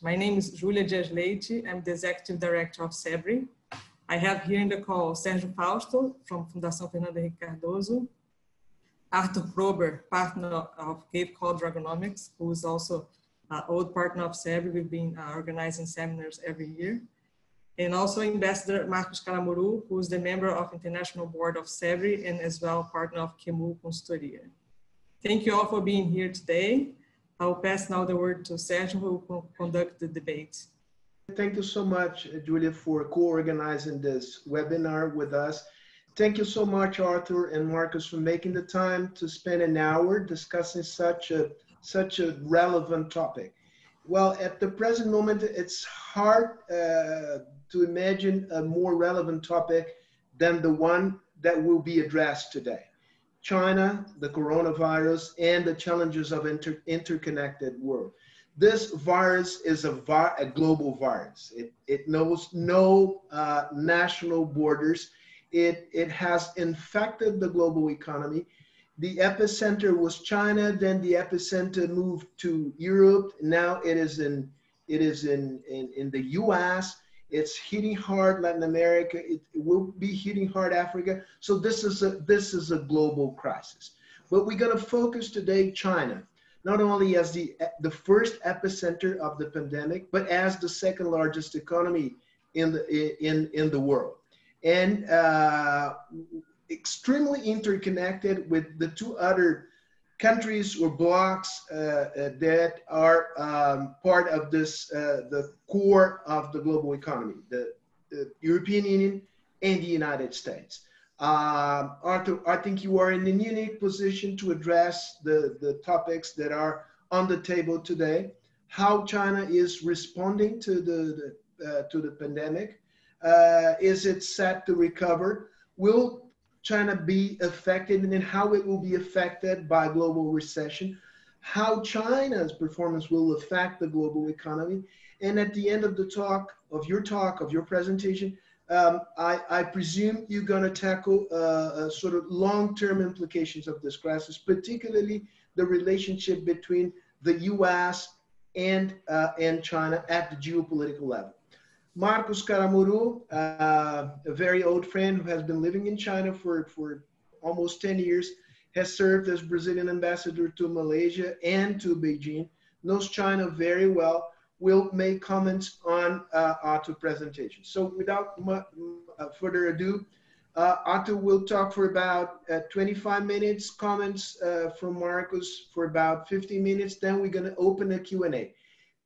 My name is Julia Dias Leite. I'm the Executive Director of CEBRI. I have here in the call Sergio Fausto from Fundação Fernando Henrique Cardoso, Arthur Kroeber, partner of Gavekal Dragonomics, who is also an old partner of CEBRI. We've been uh, organizing seminars every year. And also Ambassador Marcos Caramuru, who is the member of International Board of CEBRI and as well partner of Kemu Consultoria. Thank you all for being here today. I will pass now the word to Sergio, who will conduct the debate. Thank you so much, Julia, for co-organizing this webinar with us. Thank you so much, Arthur and Marcos, for making the time to spend an hour discussing such a such a relevant topic. Well, at the present moment, it's hard uh, to imagine a more relevant topic than the one that will be addressed today. China, the coronavirus, and the challenges of inter interconnected world. This virus is a, vi a global virus. It, it knows no uh, national borders. It, it has infected the global economy. The epicenter was China, then the epicenter moved to Europe. Now it is in, it is in, in, in the US. It's hitting hard Latin America. It, it will be hitting hard Africa. So this is a this is a global crisis. But we're going to focus today China, not only as the the first epicenter of the pandemic, but as the second largest economy in the in in the world, and uh, extremely interconnected with the two other countries or blocks uh, uh, that are um, part of this, uh, the core of the global economy, the, the European Union and the United States. Um, Arthur, I think you are in a unique position to address the, the topics that are on the table today. How China is responding to the, the uh, to the pandemic. Uh, is it set to recover? Will China be affected and then how it will be affected by global recession, how China's performance will affect the global economy. And at the end of the talk, of your talk, of your presentation, um, I, I, presume you're going to tackle uh, uh, sort of long-term implications of this crisis, particularly the relationship between the U.S. and uh, and China at the geopolitical level. Marcos Caramuru, uh, a very old friend who has been living in China for, for almost 10 years, has served as Brazilian ambassador to Malaysia and to Beijing, knows China very well, will make comments on uh, Otto presentation. So without much, uh, further ado, uh, Otto will talk for about uh, 25 minutes, comments uh, from Marcos for about 50 minutes, then we're gonna open a Q&A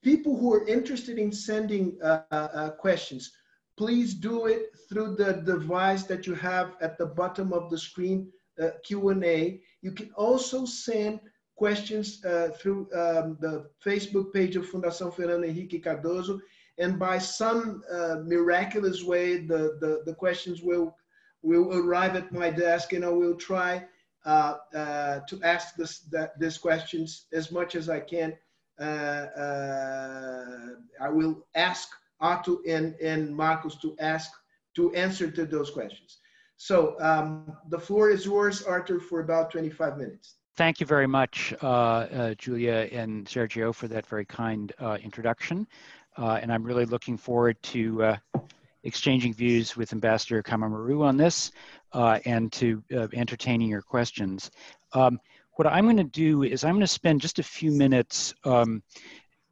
people who are interested in sending uh, uh, questions, please do it through the device that you have at the bottom of the screen, uh, Q&A. You can also send questions uh, through um, the Facebook page of Fundação Fernando Henrique Cardoso. And by some uh, miraculous way, the, the, the, questions will, will arrive at my desk and I will try uh, to ask this, that, these questions as much as I can I will ask Arthur and, and Marcos to ask to answer to those questions. So um, the floor is yours, Arthur, for about 25 minutes. Thank you very much, uh, uh, Julia and Sergio, for that very kind uh, introduction. Uh, and I'm really looking forward to exchanging views with Ambassador Caramuru on this and to entertaining your questions. Um, what I'm going to do is I'm going to spend just a few minutes um,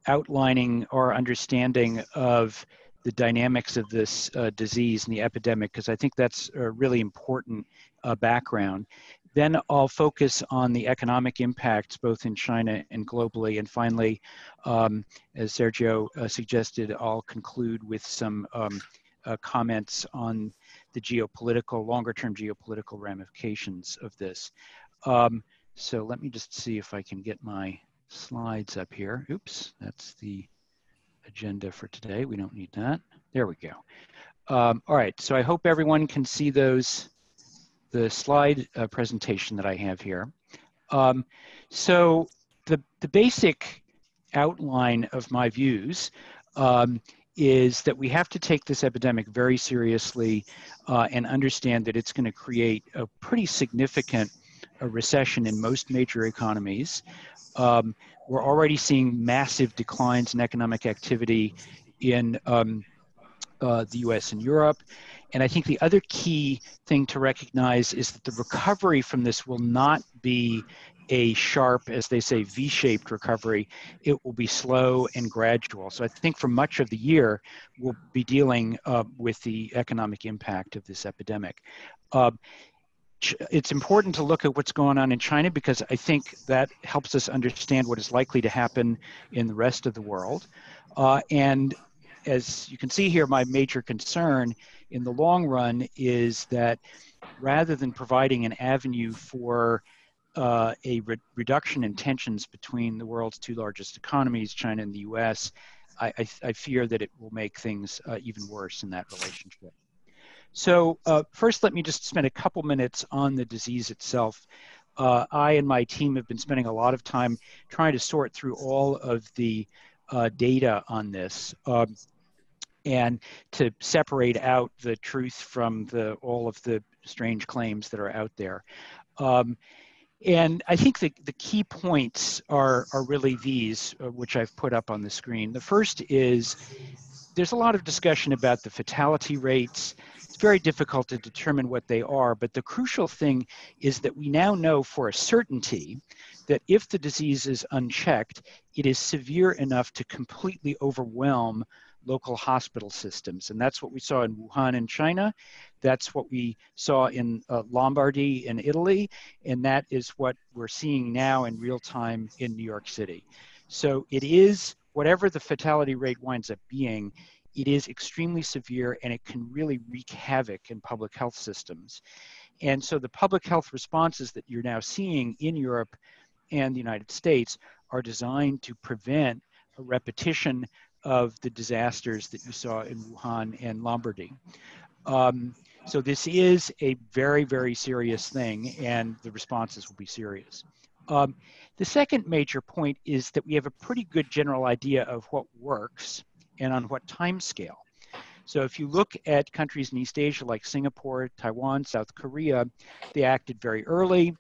outlining our understanding of the dynamics of this uh, disease and the epidemic, because I think that's a really important uh, background. Then I'll focus on the economic impacts both in China and globally. And finally, um, as Sergio uh, suggested, I'll conclude with some um, uh, comments on the geopolitical, longer term geopolitical ramifications of this. Um, so let me just see if I can get my slides up here. Oops, that's the agenda for today. We don't need that. There we go. Um, all right, so I hope everyone can see those, the slide uh, presentation that I have here. Um, so the, the basic outline of my views um, is that we have to take this epidemic very seriously uh, and understand that it's going to create a pretty significant a recession in most major economies. Um, we're already seeing massive declines in economic activity in um, uh, the US and Europe. And I think the other key thing to recognize is that the recovery from this will not be a sharp, as they say, V shaped recovery. It will be slow and gradual. So I think for much of the year, we'll be dealing uh, with the economic impact of this epidemic. Uh, it's important to look at what's going on in China because I think that helps us understand what is likely to happen in the rest of the world. Uh, and as you can see here, my major concern in the long run is that rather than providing an avenue for uh, a re reduction in tensions between the world's two largest economies, China and the US, I, I, I fear that it will make things uh, even worse in that relationship. So uh, first, let me just spend a couple minutes on the disease itself. Uh, I and my team have been spending a lot of time trying to sort through all of the uh, data on this um, and to separate out the truth from the all of the strange claims that are out there. Um, and I think the, the key points are, are really these, uh, which I've put up on the screen. The first is there's a lot of discussion about the fatality rates. Very difficult to determine what they are, but the crucial thing is that we now know for a certainty that if the disease is unchecked, it is severe enough to completely overwhelm local hospital systems. And that's what we saw in Wuhan in China. That's what we saw in uh, Lombardy in Italy. And that is what we're seeing now in real time in New York City. So it is, whatever the fatality rate winds up being, it is extremely severe and it can really wreak havoc in public health systems. And so the public health responses that you're now seeing in Europe and the United States are designed to prevent a repetition of the disasters that you saw in Wuhan and Lombardy. Um, so this is a very, very serious thing, and the responses will be serious. Um, the second major point is that we have a pretty good general idea of what works and on what time scale. So if you look at countries in East Asia like Singapore, Taiwan, South Korea, they acted very early.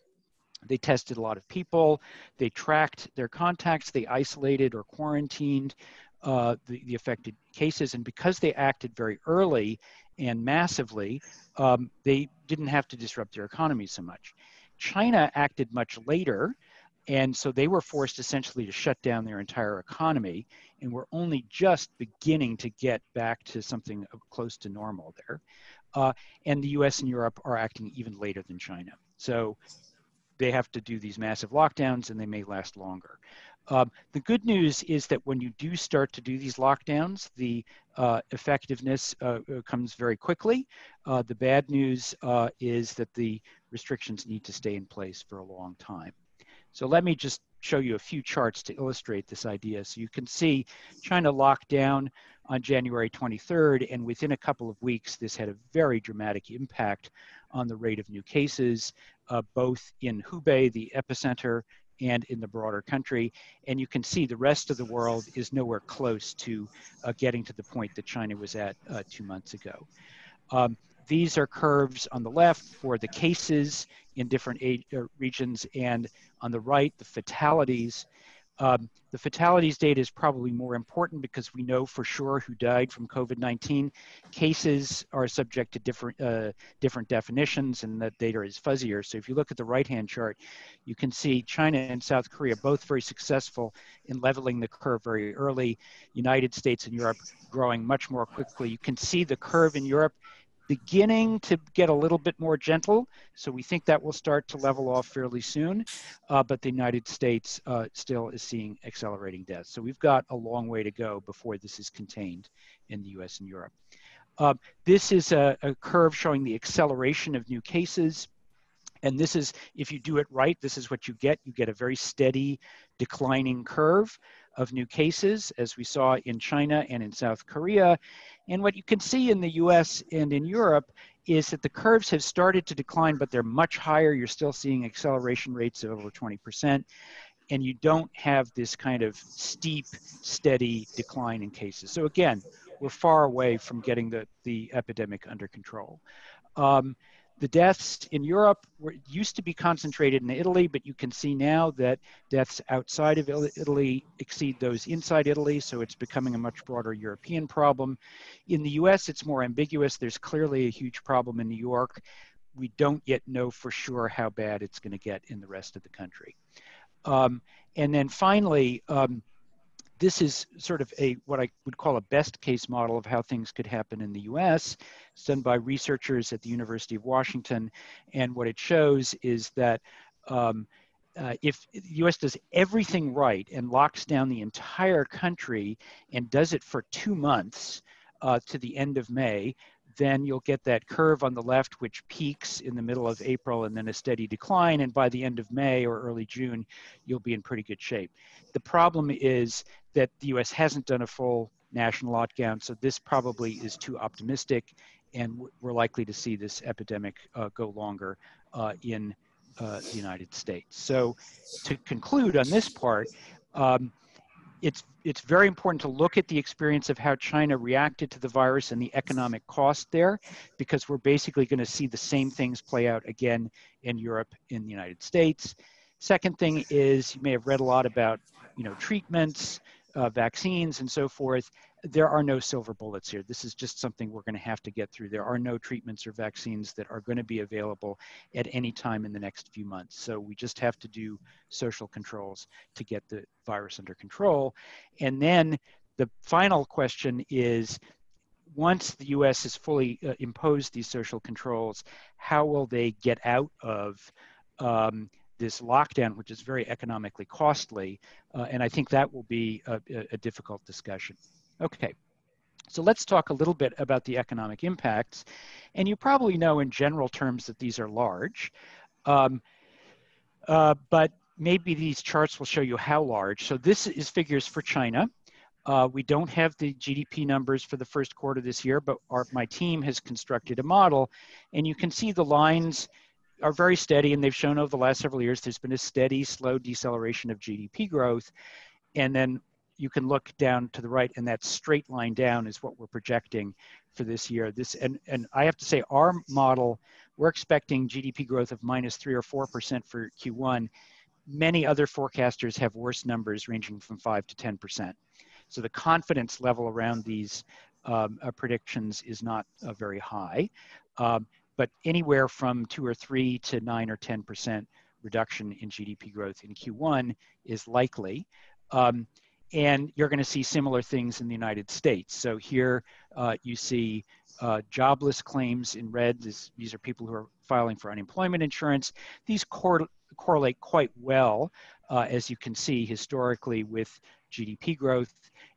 They tested a lot of people. They tracked their contacts. They isolated or quarantined uh, the, the affected cases. And because they acted very early and massively, um, they didn't have to disrupt their economy so much. China acted much later, and so they were forced essentially to shut down their entire economy, and we're only just beginning to get back to something close to normal there. Uh, and the US and Europe are acting even later than China. So they have to do these massive lockdowns and they may last longer. Um, the good news is that when you do start to do these lockdowns, the uh, effectiveness uh, uh, comes very quickly. Uh, the bad news uh, is that the restrictions need to stay in place for a long time. So let me just show you a few charts to illustrate this idea. So you can see China locked down on January 23rd, and within a couple of weeks, this had a very dramatic impact on the rate of new cases, uh, both in Hubei, the epicenter, and in the broader country. And you can see the rest of the world is nowhere close to uh, getting to the point that China was at uh, two months ago. Um, these are curves on the left for the cases in different age, uh, regions, and on the right, the fatalities um, the fatalities data is probably more important because we know for sure who died from COVID-19. Cases are subject to different uh, different definitions, and that data is fuzzier. So if you look at the right-hand chart, you can see China and South Korea both very successful in leveling the curve very early. United States and Europe growing much more quickly. You can see the curve in Europe beginning to get a little bit more gentle. So we think that will start to level off fairly soon. Uh, but the United States uh, still is seeing accelerating deaths. So we've got a long way to go before this is contained in the US and Europe. Uh, this is a, a curve showing the acceleration of new cases. And this is, if you do it right, this is what you get. You get a very steady declining curve of new cases, as we saw in China and in South Korea. And what you can see in the US and in Europe is that the curves have started to decline, but they're much higher. You're still seeing acceleration rates of over 20%. And you don't have this kind of steep, steady decline in cases. So again, we're far away from getting the, the epidemic under control. Um, the deaths in Europe were, used to be concentrated in Italy, but you can see now that deaths outside of Italy exceed those inside Italy, so it's becoming a much broader European problem. In the US, it's more ambiguous. There's clearly a huge problem in New York. We don't yet know for sure how bad it's going to get in the rest of the country. Um, and then finally, um, this is sort of a what I would call a best case model of how things could happen in the US. It's done by researchers at the University of Washington. And what it shows is that um, uh, if the US does everything right and locks down the entire country and does it for two months uh, to the end of May, then you'll get that curve on the left, which peaks in the middle of April and then a steady decline. And by the end of May or early June, you'll be in pretty good shape. The problem is that the US hasn't done a full national lockdown, so this probably is too optimistic, and we're likely to see this epidemic uh, go longer uh, in uh, the United States. So to conclude on this part, um, it's it's very important to look at the experience of how China reacted to the virus and the economic cost there, because we're basically going to see the same things play out again in Europe, in the United States. Second thing is you may have read a lot about, you know, treatments, uh, vaccines, and so forth there are no silver bullets here. This is just something we're going to have to get through. There are no treatments or vaccines that are going to be available at any time in the next few months. So we just have to do social controls to get the virus under control. And then the final question is once the US has fully uh, imposed these social controls, how will they get out of um, this lockdown, which is very economically costly? Uh, and I think that will be a, a difficult discussion. Okay, so let's talk a little bit about the economic impacts. And you probably know in general terms that these are large, um, uh, but maybe these charts will show you how large. So this is figures for China. Uh, we don't have the GDP numbers for the first quarter this year, but our, my team has constructed a model, and you can see the lines are very steady, and they've shown over the last several years there's been a steady, slow deceleration of GDP growth. And then you can look down to the right and that straight line down is what we're projecting for this year. This and, and I have to say our model, we're expecting GDP growth of minus three or 4% for Q1. Many other forecasters have worse numbers ranging from five to 10%. So the confidence level around these um, uh, predictions is not uh, very high, um, but anywhere from two or three to nine or 10% reduction in GDP growth in Q1 is likely. Um, and you're going to see similar things in the United States. So here uh, you see uh, jobless claims in red. This, these are people who are filing for unemployment insurance. These cor correlate quite well, uh, as you can see historically with GDP growth.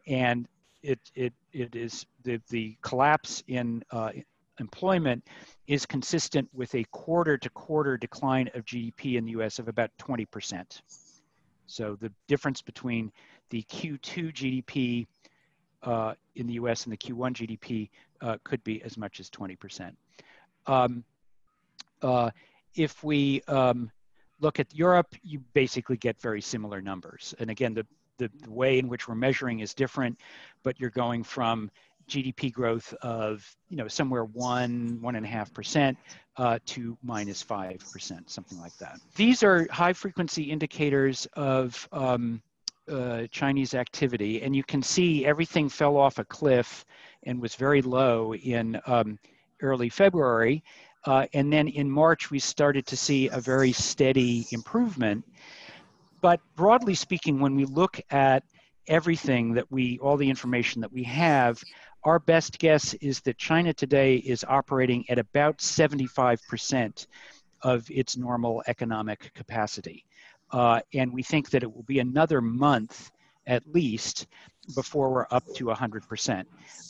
And it, it, it is the, the collapse in uh, employment is consistent with a quarter to quarter decline of GDP in the US of about 20%. So the difference between the Q2 GDP uh, in the US and the Q1 GDP uh, could be as much as 20%. Um, uh, if we um, look at Europe, you basically get very similar numbers. And again, the, the, the, way in which we're measuring is different, but you're going from GDP growth of you know somewhere one one and a half percent uh, to minus five percent, something like that. These are high frequency indicators of um, uh, Chinese activity, and you can see everything fell off a cliff and was very low in um, early February. Uh, and then in March, we started to see a very steady improvement. But broadly speaking, when we look at everything that we, all the information that we have, our best guess is that China today is operating at about 75% of its normal economic capacity. Uh, and we think that it will be another month at least before we're up to 100%.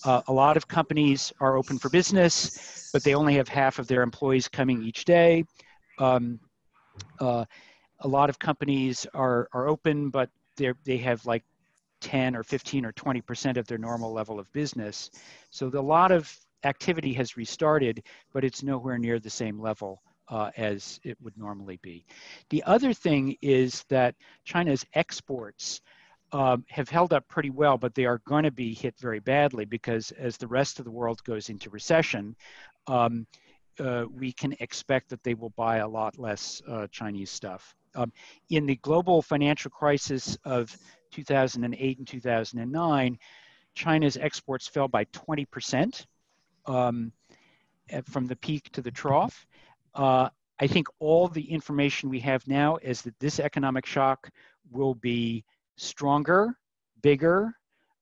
Uh, a lot of companies are open for business, but they only have half of their employees coming each day. Um, uh, a lot of companies are, are open, but they they have like 10 or 15 or 20% of their normal level of business. So the, a lot of activity has restarted, but it's nowhere near the same level uh, as it would normally be. The other thing is that China's exports um, have held up pretty well, but they are going to be hit very badly because as the rest of the world goes into recession, um, uh, we can expect that they will buy a lot less uh, Chinese stuff. Um, in the global financial crisis of 2008 and 2009, China's exports fell by 20% um, from the peak to the trough. Uh, I think all the information we have now is that this economic shock will be stronger, bigger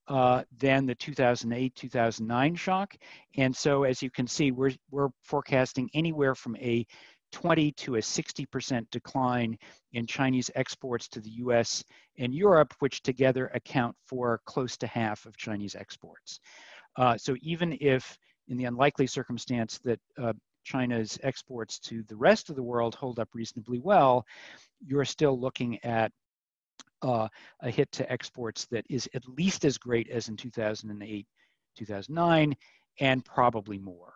uh, than the 2008 2009 shock. And so, as you can see, we're, we're forecasting anywhere from a 20 to a 60% decline in Chinese exports to the US and Europe, which together account for close to half of Chinese exports. Uh, so even if in the unlikely circumstance that uh, China's exports to the rest of the world hold up reasonably well, you're still looking at uh, a hit to exports that is at least as great as in 2008, 2009, and probably more.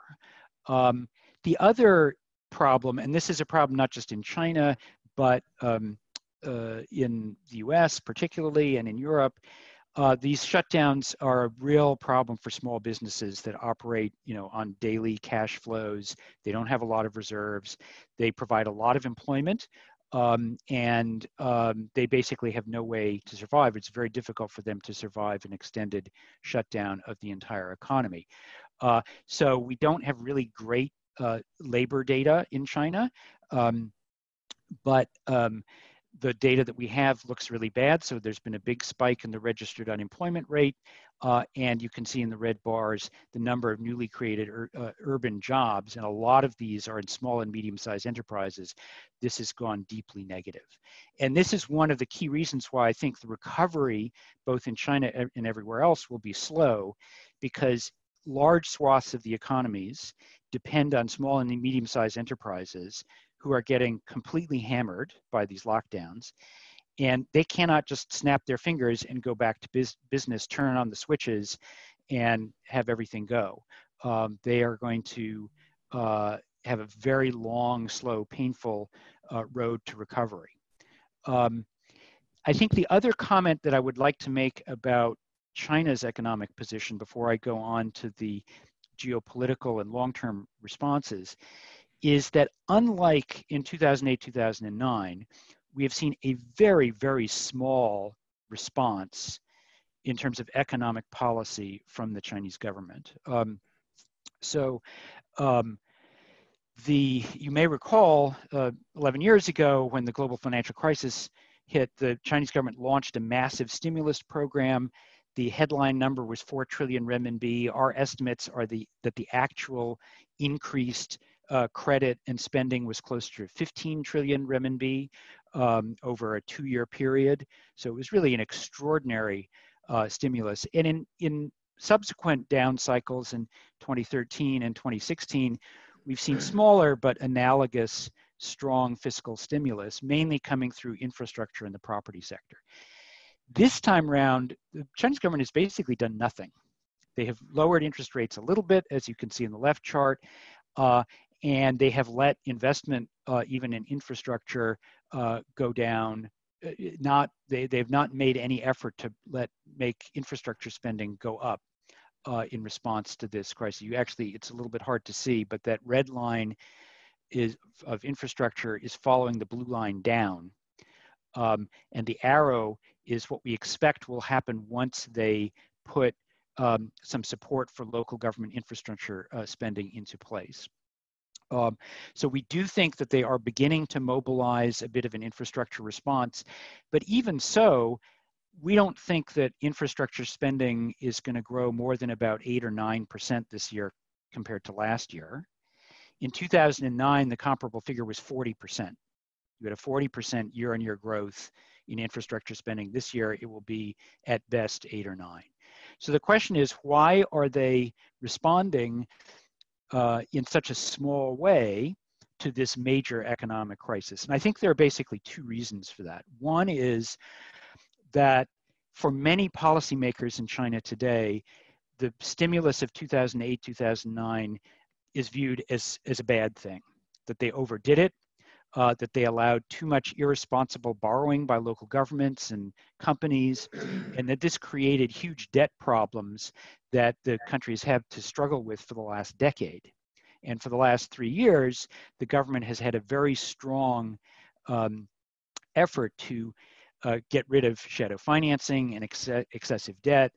Um, the other problem, and this is a problem not just in China, but um, uh, in the US particularly and in Europe, uh, these shutdowns are a real problem for small businesses that operate, you know, on daily cash flows. They don't have a lot of reserves. They provide a lot of employment, um, and um, they basically have no way to survive. It's very difficult for them to survive an extended shutdown of the entire economy. Uh, so we don't have really great uh, labor data in China, um, but um, the data that we have looks really bad. So there's been a big spike in the registered unemployment rate. Uh, and you can see in the red bars the number of newly created ur uh, urban jobs. And a lot of these are in small and medium sized enterprises. This has gone deeply negative. And this is one of the key reasons why I think the recovery, both in China and everywhere else, will be slow because large swaths of the economies depend on small and medium sized enterprises who are getting completely hammered by these lockdowns. And they cannot just snap their fingers and go back to biz- business, turn on the switches, and have everything go. Um, they are going to uh, have a very long, slow, painful uh, road to recovery. Um, I think the other comment that I would like to make about China's economic position before I go on to the geopolitical and long term responses is that unlike in 2008, 2009, we have seen a very, very small response in terms of economic policy from the Chinese government. Um, so, um, the you may recall uh, 11 years ago when the global financial crisis hit, the Chinese government launched a massive stimulus program. The headline number was 4 trillion renminbi. Our estimates are the that the actual increased uh, credit and spending was close to 15 trillion renminbi um, over a two-year period. So it was really an extraordinary uh, stimulus. And in, in subsequent down cycles in 2013 and 2016, we've seen smaller but analogous strong fiscal stimulus, mainly coming through infrastructure in the property sector. This time around, the Chinese government has basically done nothing. They have lowered interest rates a little bit, as you can see in the left chart, uh, and they have let investment uh, even in infrastructure uh, go down. Uh, not they, they've not made any effort to let make infrastructure spending go up uh, in response to this crisis. You actually it's a little bit hard to see but that red line is of infrastructure is following the blue line down. Um, and the arrow is what we expect will happen once they put um, some support for local government infrastructure uh, spending into place. Um, so we do think that they are beginning to mobilize a bit of an infrastructure response. But even so, we don't think that infrastructure spending is going to grow more than about 8 or 9% this year compared to last year. In 2009, the comparable figure was 40%. You had a 40% year on year growth in infrastructure spending. This year, it will be at best 8 or 9. So the question is why are they responding uh, in such a small way to this major economic crisis. And I think there are basically two reasons for that. One is that for many policymakers in China today, the stimulus of 2008, 2009 is viewed as, as a bad thing, that they overdid it, uh, that they allowed too much irresponsible borrowing by local governments and companies, and that this created huge debt problems that the countries have to struggle with for the last decade. And for the last three years, the government has had a very strong um, effort to uh, get rid of shadow financing and ex excessive debt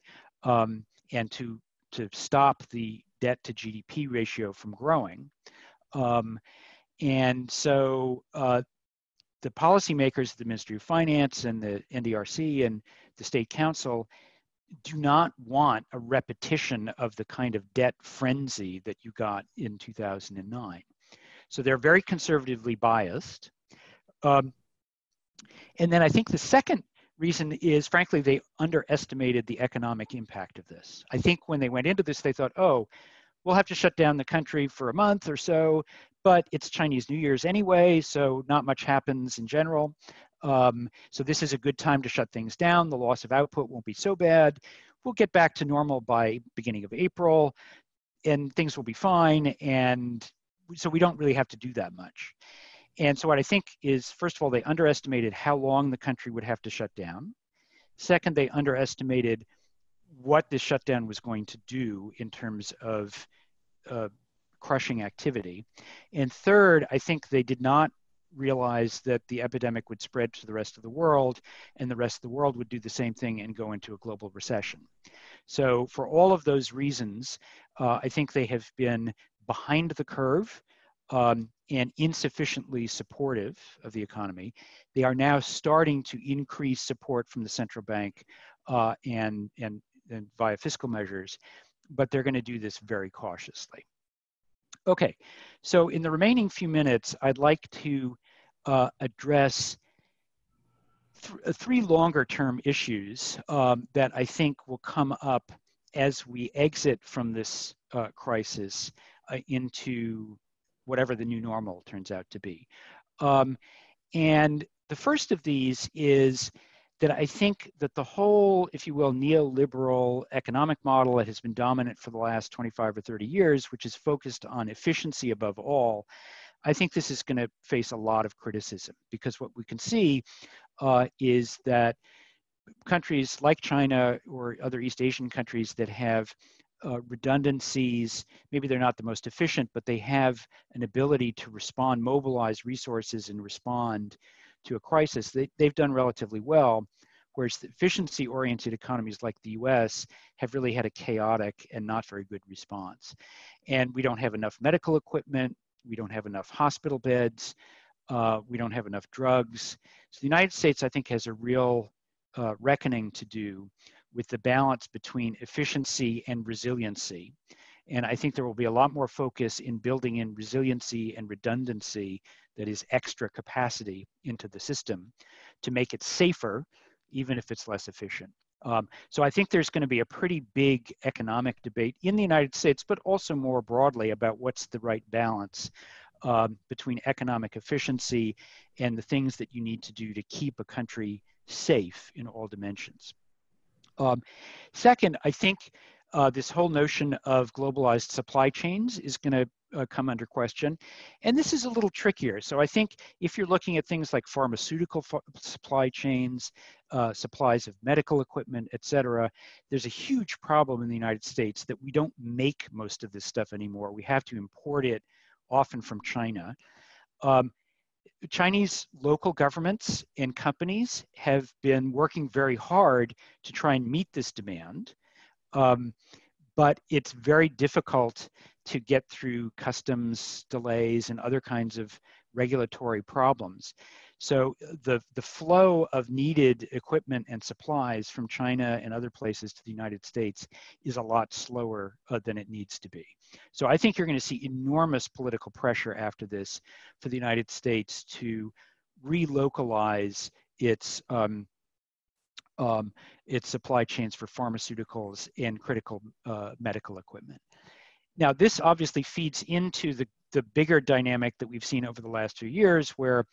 um, and to, to stop the debt to GDP ratio from growing. Um, and so uh, the policymakers, the Ministry of Finance and the NDRC and the State Council do not want a repetition of the kind of debt frenzy that you got in 2009. So they're very conservatively biased. Um, and then I think the second reason is, frankly, they underestimated the economic impact of this. I think when they went into this, they thought, oh, we'll have to shut down the country for a month or so, but it's Chinese New Year's anyway, so not much happens in general. Um, so this is a good time to shut things down. The loss of output won't be so bad. We'll get back to normal by beginning of April and things will be fine. And so we don't really have to do that much. And so what I think is, first of all, they underestimated how long the country would have to shut down. Second, they underestimated what this shutdown was going to do in terms of uh, crushing activity. And third, I think they did not realize that the epidemic would spread to the rest of the world and the rest of the world would do the same thing and go into a global recession. So for all of those reasons, uh, I think they have been behind the curve um, and insufficiently supportive of the economy. They are now starting to increase support from the central bank uh, and, and, and via fiscal measures, but they're going to do this very cautiously. Okay, so in the remaining few minutes, I'd like to uh, address th uh, three longer term issues um, that I think will come up as we exit from this uh, crisis uh, into whatever the new normal turns out to be. Um, and the first of these is that I think that the whole, if you will, neoliberal economic model that has been dominant for the last 25 or 30 years, which is focused on efficiency above all, I think this is going to face a lot of criticism. Because what we can see uh, is that countries like China or other East Asian countries that have uh, redundancies, maybe they're not the most efficient, but they have an ability to respond, mobilize resources and respond to a crisis, they, they've done relatively well. Whereas the efficiency oriented economies like the US have really had a chaotic and not very good response. And we don't have enough medical equipment, we don't have enough hospital beds, uh, we don't have enough drugs. So the United States, I think, has a real uh, reckoning to do with the balance between efficiency and resiliency. And I think there will be a lot more focus in building in resiliency and redundancy that is extra capacity into the system to make it safer, even if it's less efficient. Um, so I think there's going to be a pretty big economic debate in the United States, but also more broadly about what's the right balance um, between economic efficiency and the things that you need to do to keep a country safe in all dimensions. Um, second, I think uh, this whole notion of globalized supply chains is going to uh, come under question. And this is a little trickier. So I think if you're looking at things like pharmaceutical supply chains, uh, supplies of medical equipment, et cetera, there's a huge problem in the United States that we don't make most of this stuff anymore. We have to import it often from China. Um, Chinese local governments and companies have been working very hard to try and meet this demand. Um, but it's very difficult to get through customs delays and other kinds of regulatory problems. So uh, the, the flow of needed equipment and supplies from China and other places to the United States is a lot slower uh, than it needs to be. So I think you're going to see enormous political pressure after this for the United States to relocalize its um, um, its supply chains for pharmaceuticals and critical uh, medical equipment. Now, this obviously feeds into the, the bigger dynamic that we've seen over the last two years where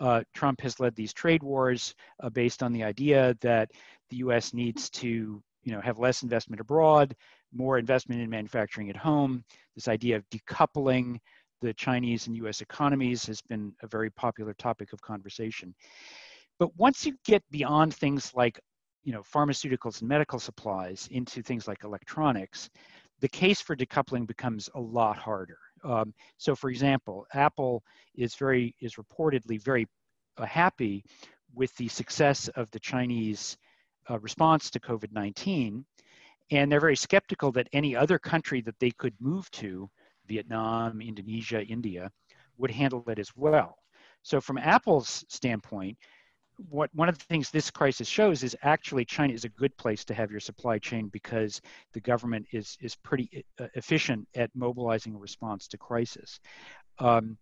uh, Trump has led these trade wars uh, based on the idea that the US needs to you know, have less investment abroad, more investment in manufacturing at home. This idea of decoupling the Chinese and US economies has been a very popular topic of conversation. But once you get beyond things like you know, pharmaceuticals and medical supplies into things like electronics, the case for decoupling becomes a lot harder. Um, so, for example, Apple is very is reportedly very uh, happy with the success of the Chinese uh, response to COVID 19. And they're very skeptical that any other country that they could move to, Vietnam, Indonesia, India, would handle it as well. So, from Apple's standpoint, what one of the things this crisis shows is actually China is a good place to have your supply chain because the government is is pretty uh, efficient at mobilizing a response to crisis. Um,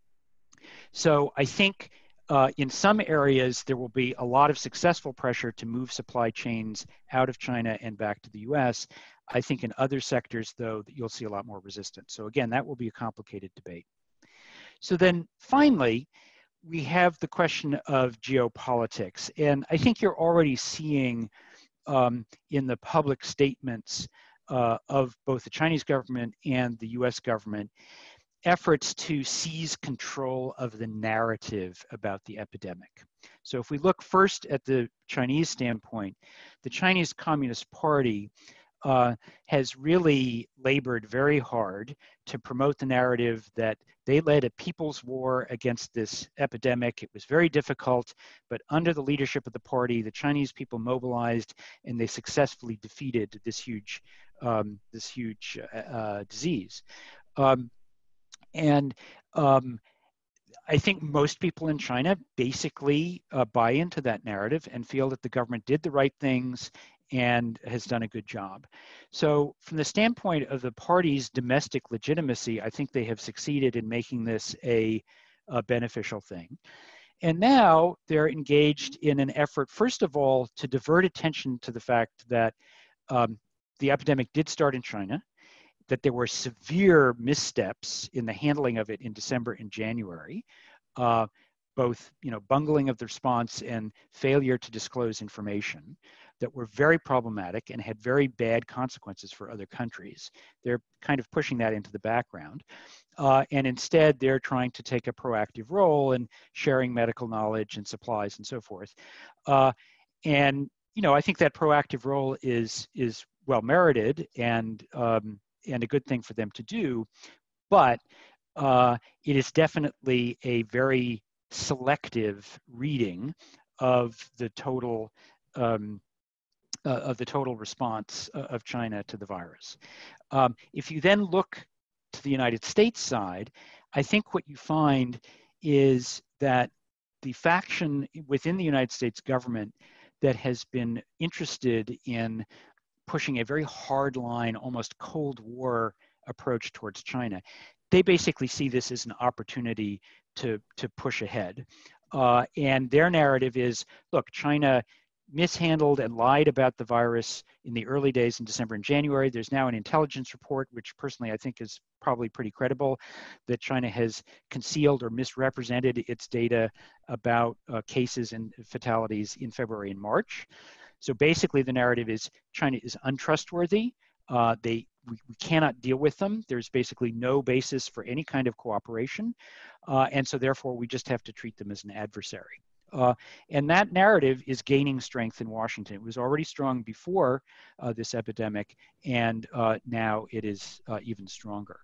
so I think uh, in some areas, there will be a lot of successful pressure to move supply chains out of China and back to the US. I think in other sectors, though, that you'll see a lot more resistance. So again, that will be a complicated debate. So then finally, we have the question of geopolitics. And I think you're already seeing um, in the public statements uh, of both the Chinese government and the US government efforts to seize control of the narrative about the epidemic. So if we look first at the Chinese standpoint, the Chinese Communist Party uh, has really labored very hard to promote the narrative that they led a people's war against this epidemic. It was very difficult, but under the leadership of the party, the Chinese people mobilized and they successfully defeated this huge, um, this huge uh, uh disease. Um, and um, I think most people in China basically uh, buy into that narrative and feel that the government did the right things and has done a good job. So, from the standpoint of the party's domestic legitimacy, I think they have succeeded in making this a, a beneficial thing. And now they're engaged in an effort, first of all, to divert attention to the fact that um, the epidemic did start in China that there were severe missteps in the handling of it in December and January, uh, both you know bungling of the response and failure to disclose information that were very problematic and had very bad consequences for other countries. They're kind of pushing that into the background. Uh, and instead, they're trying to take a proactive role in sharing medical knowledge and supplies and so forth. Uh, and you know, I think that proactive role is is well merited, and um, and a good thing for them to do, but uh, it is definitely a very selective reading of the total um, uh, of the total response uh, of China to the virus. Um, if you then look to the United States side, I think what you find is that the faction within the United States government that has been interested in pushing a very hard line, almost Cold War approach towards China. They basically see this as an opportunity to, to push ahead. Uh, and their narrative is look, China mishandled and lied about the virus in the early days in December and January. There's now an intelligence report, which personally I think is probably pretty credible, that China has concealed or misrepresented its data about uh, cases and fatalities in February and March. So basically, the narrative is China is untrustworthy. Uh, they we, we, cannot deal with them. There's basically no basis for any kind of cooperation, uh, and so therefore we just have to treat them as an adversary. Uh, and that narrative is gaining strength in Washington. It was already strong before uh, this epidemic, and uh, now it is uh, even stronger.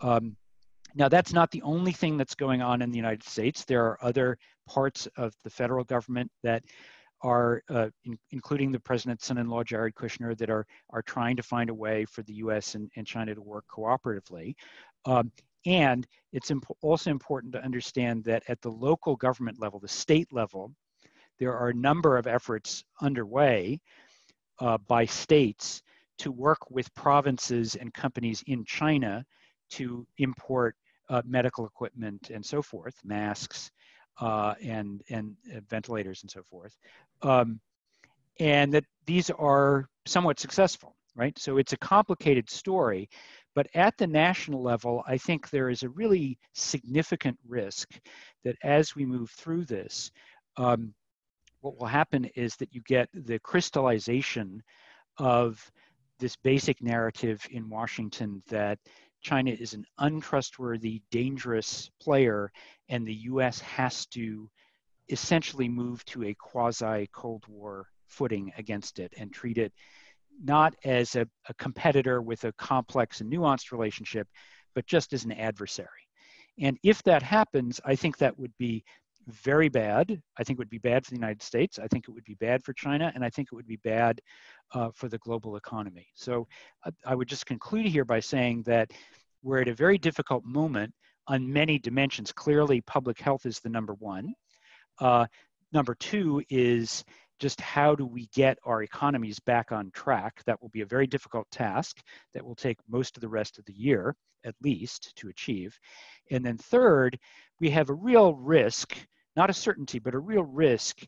Um, now, that's not the only thing that's going on in the United States. There are other parts of the federal government that are, uh, in, including the president's son-in-law Jared Kushner, that are are trying to find a way for the U.S. and, and China to work cooperatively. Um, and it's imp also important to understand that at the local government level, the state level, there are a number of efforts underway uh, by states to work with provinces and companies in China to import uh, medical equipment and so forth, masks, uh, and and uh, ventilators and so forth, um, and that these are somewhat successful, right? So it's a complicated story, but at the national level, I think there is a really significant risk that as we move through this, um, what will happen is that you get the crystallization of this basic narrative in Washington that China is an untrustworthy, dangerous player, and the US has to essentially move to a quasi Cold War footing against it and treat it not as a, a, competitor with a complex and nuanced relationship, but just as an adversary. And if that happens, I think that would be very bad. I think it would be bad for the United States. I think it would be bad for China, and I think it would be bad uh, for the global economy. So uh, I would just conclude here by saying that we're at a very difficult moment on many dimensions. Clearly, public health is the number one. Uh, number two is just how do we get our economies back on track? That will be a very difficult task that will take most of the rest of the year, at least, to achieve. And then third, we have a real risk, not a certainty, but a real risk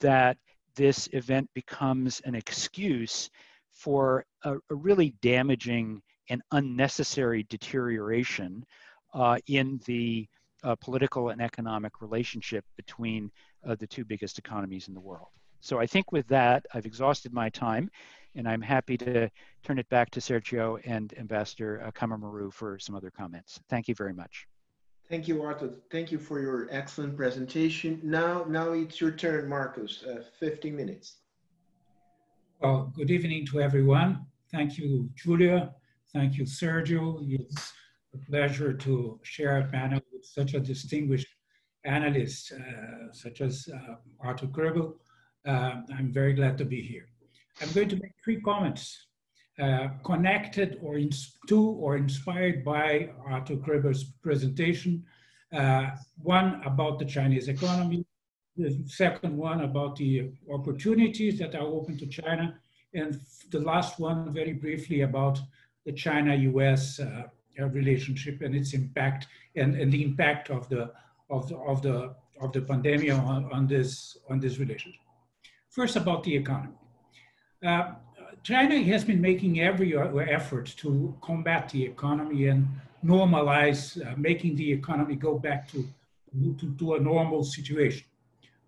that this event becomes an excuse for a, a really damaging and unnecessary deterioration uh, in the uh, political and economic relationship between uh, the two biggest economies in the world. So I think with that, I've exhausted my time, and I'm happy to turn it back to Sergio and Ambassador uh, Caramuru for some other comments. Thank you very much. Thank you, Arthur. Thank you for your excellent presentation. Now, now it's your turn, Marcos. Uh, 50 minutes. Well, good evening to everyone. Thank you, Julia. Thank you, Sergio. It's a pleasure to share a panel with such a distinguished analyst, uh, such as uh, Arthur Kroeber. Uh, I'm very glad to be here. I'm going to make three comments uh, connected or to or inspired by Arthur Kroeber's presentation. Uh, one about the Chinese economy, the second one about the opportunities that are open to China, and the last one very briefly about the China-US uh, relationship and its impact and, and the impact of the of the of the of the pandemic on, on this on this relationship. First, about the economy. China has been making every effort to combat the economy and normalize, uh, making the economy go back to, to, to, a normal situation,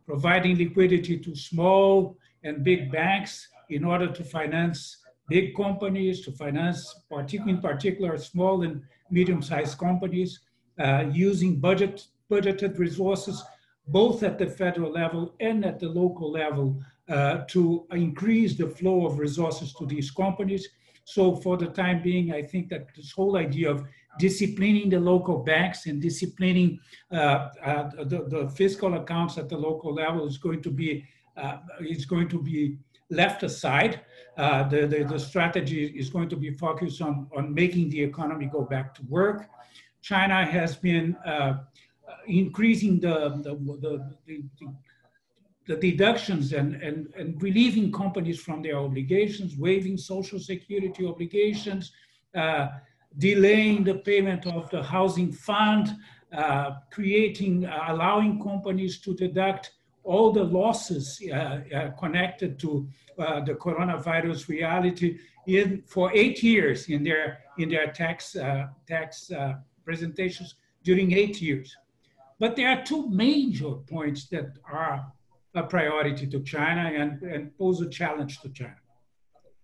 providing liquidity to small and big banks in order to finance big companies, to finance, particular, in particular, small and medium-sized companies, uh, using budget budgeted resources both at the federal level and at the local level to increase the flow of resources to these companies. So for the time being, I think that this whole idea of disciplining the local banks and disciplining uh, uh, the, the, fiscal accounts at the local level is going to be uh, is going to be left aside. Uh, the, the, the, strategy is going to be focused on, on making the economy go back to work. China has been uh, increasing the, the, the, deductions and, and, and relieving companies from their obligations, waiving social security obligations, uh, delaying the payment of the housing fund, uh, creating, uh, allowing companies to deduct all the losses uh, uh, connected to uh, the coronavirus reality in, for eight years in their, in their tax, tax presentations during eight years. But there are two major points that are a priority to China and, and pose a challenge to China.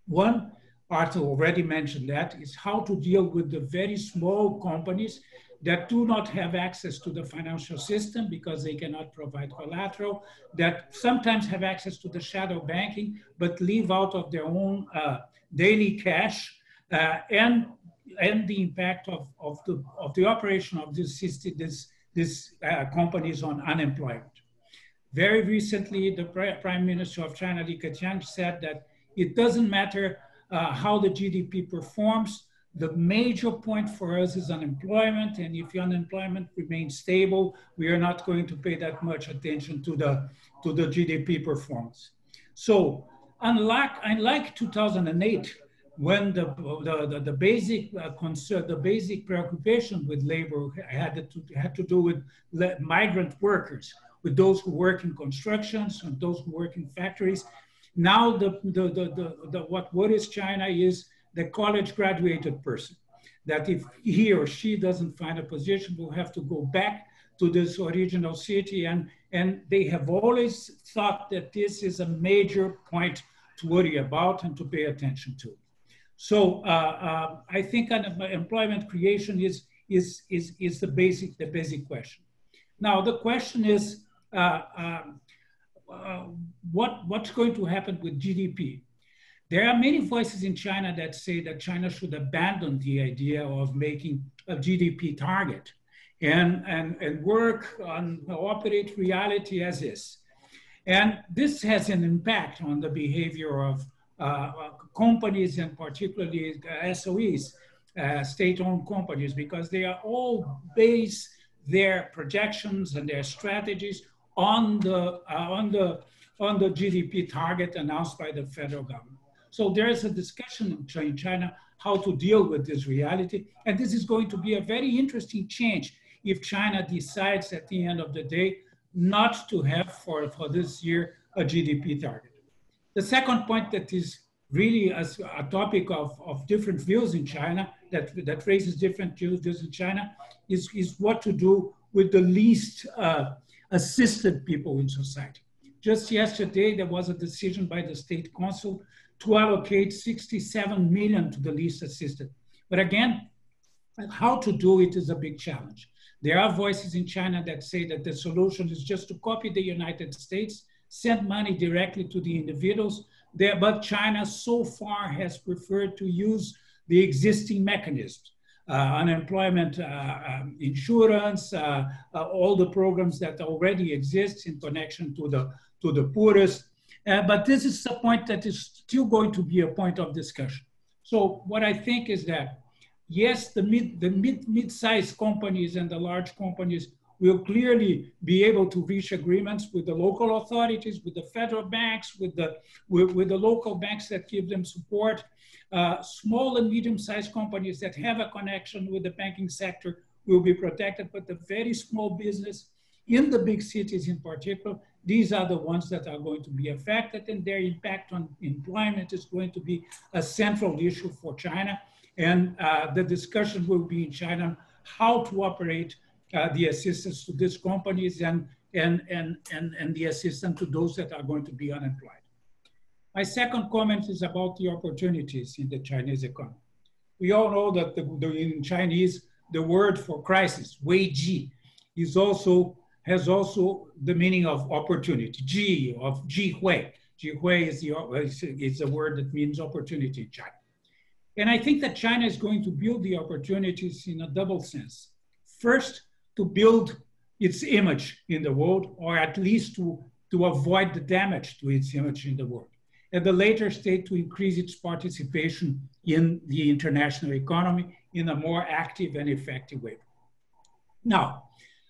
One, Arthur already mentioned that, is how to deal with the very small companies that do not have access to the financial system because they cannot provide collateral, that sometimes have access to the shadow banking, but live out of their own uh, daily cash, uh, and, and the impact of, of, the, of the operation of this, this, this uh, companies on unemployment. Very recently, the Prime Minister of China, Li Keqiang, said that it doesn't matter uh, how the GDP performs. The major point for us is unemployment, and if unemployment remains stable, we are not going to pay that much attention to the to the GDP performance. So, unlike unlike 2008, when the the, the, the basic uh, concern, the basic preoccupation with labor had to had to do with migrant workers with those who work in constructions and those who work in factories. Now, the, the, the, the, the what worries China is the college graduated person, that if he or she doesn't find a position, will have to go back to this original city. And, and they have always thought that this is a major point to worry about and to pay attention to. So uh, uh, I think employment creation is, is, is, is the, basic, the basic question. Now, the question is, what, what's going to happen with GDP? There are many voices in China that say that China should abandon the idea of making a GDP target and, and, and work on operate reality as is. And this has an impact on the behavior of uh, companies and particularly SOEs, uh, state-owned companies, because they are all base their projections and their strategies on the, uh, on the, on the GDP target announced by the federal government. So there is a discussion in China how to deal with this reality. And this is going to be a very interesting change if China decides at the end of the day not to have for, for this year a GDP target. The second point that is really a, a topic of, of different views in China, that, that raises different views in China, is, is what to do with the least uh, assisted people in society. Just yesterday, there was a decision by the state council to allocate 67 million to the least assisted. But again, how to do it is a big challenge. There are voices in China that say that the solution is just to copy the United States, send money directly to the individuals. There, but China so far has preferred to use the existing mechanisms. Uh, unemployment uh, um, insurance, uh, all the programs that already exist in connection to the, to the poorest, but this is a point that is still going to be a point of discussion. So what I think is that, yes, the mid, the mid, mid-sized companies and the large companies will clearly be able to reach agreements with the local authorities, with the federal banks, with the, with, with the local banks that give them support. Uh, small and medium-sized companies that have a connection with the banking sector will be protected, but the very small business in the big cities in particular these are the ones that are going to be affected and their impact on employment is going to be a central issue for China. And uh, the discussion will be in China how to operate Uh, the assistance to these companies and, and, and, and, and the assistance to those that are going to be unemployed. My second comment is about the opportunities in the Chinese economy. We all know that the, the, in Chinese, the word for crisis, wei ji, is also has also the meaning of opportunity, Ji of Ji Hui. Ji Hui is, the, is a word that means opportunity in China. And I think that China is going to build the opportunities in a double sense. First, to build its image in the world, or at least to, to avoid the damage to its image in the world. At the later stage, to increase its participation in the international economy in a more active and effective way. Now,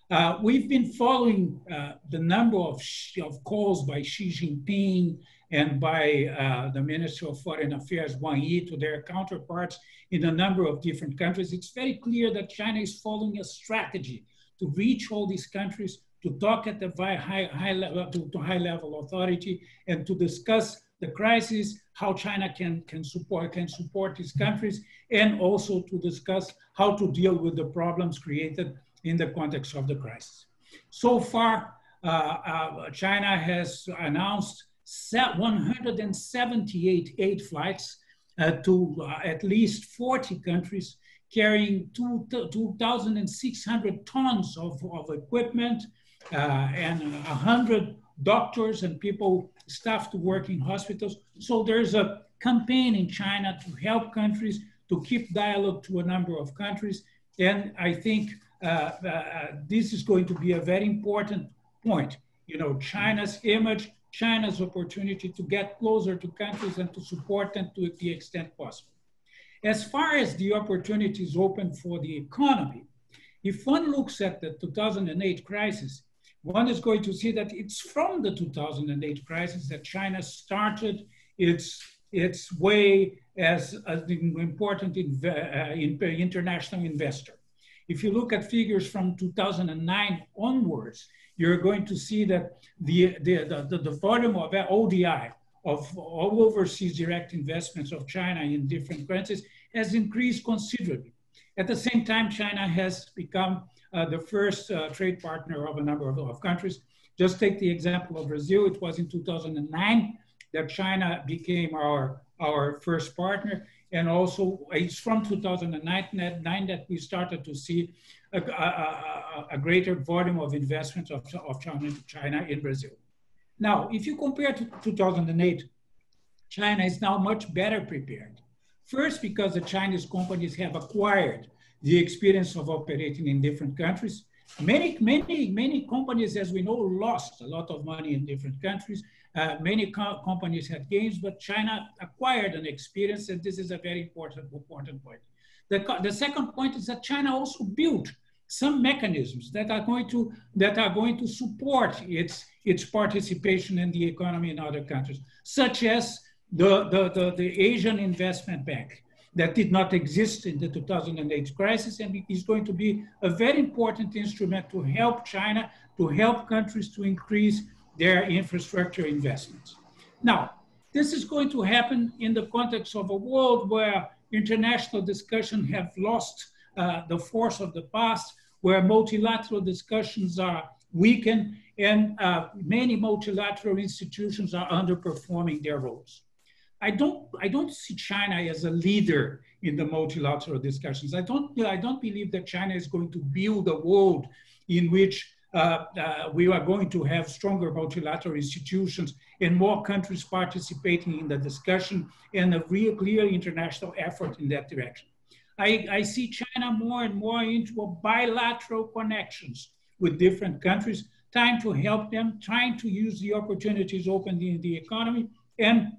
uh, we've been following uh, the number of, of calls by Xi Jinping and by uh, the Minister of Foreign Affairs, Wang Yi, to their counterparts in a number of different countries. It's very clear that China is following a strategy to reach all these countries, to talk at the high, high level, to, to high level authority, and to discuss the crisis, how China can, can support can support these countries, and also to discuss how to deal with the problems created in the context of the crisis. So far, uh, uh, China has announced 178 aid flights uh, to uh, at least 40 countries, carrying 2,600 tons of, of equipment uh, and 100 doctors and people, staff to work in hospitals. So there's a campaign in China to help countries to keep dialogue to a number of countries. And I think uh, uh, this is going to be a very important point. You know, China's image, China's opportunity to get closer to countries and to support them to the extent possible. As far as the opportunities open for the economy, if one looks at the 2008 crisis, one is going to see that it's from the 2008 crisis that China started its, its way as an important inv uh, international investor. If you look at figures from 2009 onwards, you're going to see that the, the, the, the volume of ODI, of all overseas direct investments of China in different countries has increased considerably. At the same time, China has become uh, the first uh, trade partner of a number of, of, countries. Just take the example of Brazil. It was in 2009 that China became our, our first partner. And also, it's from 2009 that we started to see a, a, a greater volume of investments of, of China, China in Brazil. Now, if you compare to 2008, China is now much better prepared. First, because the Chinese companies have acquired the experience of operating in different countries. Many, many, many companies, as we know, lost a lot of money in different countries. Uh, many co companies had gains, but China acquired an experience, and this is a very important, important point. The, the second point is that China also built some mechanisms that are going to that are going to support its its participation in the economy in other countries, such as the, the, the, the Asian Investment Bank that did not exist in the 2008 crisis and is going to be a very important instrument to help China, to help countries to increase their infrastructure investments. Now, this is going to happen in the context of a world where international discussion have lost uh, the force of the past, where multilateral discussions are weakened, and uh, many multilateral institutions are underperforming their roles. I don't, I don't see China as a leader in the multilateral discussions. I don't, I don't believe that China is going to build a world in which uh, uh, we are going to have stronger multilateral institutions and more countries participating in the discussion and a real clear international effort in that direction. I, I see China more and more into bilateral connections with different countries, trying to help them, trying to use the opportunities open in the economy and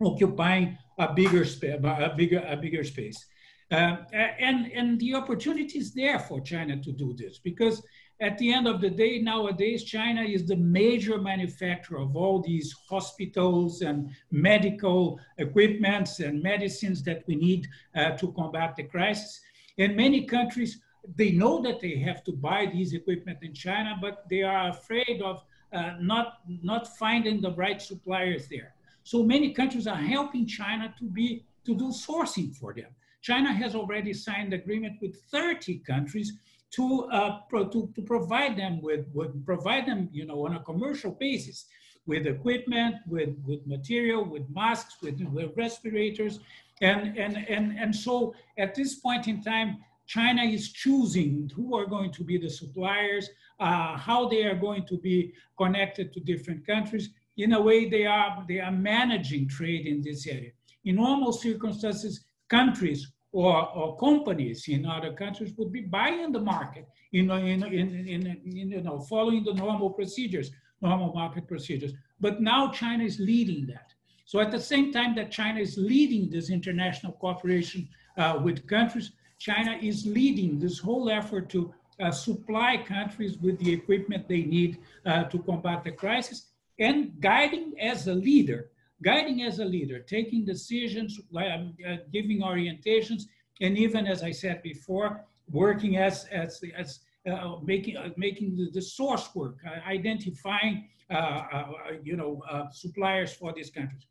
occupying a bigger, a bigger, a bigger space. Uh, and, and the opportunity is there for China to do this because at the end of the day, nowadays, China is the major manufacturer of all these hospitals and medical equipments and medicines that we need uh, to combat the crisis. And many countries, they know that they have to buy these equipment in China, but they are afraid of uh, not, not finding the right suppliers there. So many countries are helping China to, be, to do sourcing for them. China has already signed agreement with 30 countries to, uh, pro to, to provide them with, with, provide them, you know, on a commercial basis with equipment, with, with material, with masks, with, with respirators. And, and, and, and so at this point in time, China is choosing who are going to be the suppliers, uh, how they are going to be connected to different countries. In a way, they are, they are managing trade in this area. In normal circumstances, countries or, or companies in other countries would be buying the market, in, in, in, in, you know, following the normal procedures, normal market procedures. But now China is leading that. So at the same time that China is leading this international cooperation uh, with countries, China is leading this whole effort to uh, supply countries with the equipment they need uh, to combat the crisis and guiding as a leader guiding as a leader, taking decisions, um, uh, giving orientations, and even as I said before, working as as as uh, making uh, making the, the, source work, uh, identifying uh, uh, you know suppliers for these countries.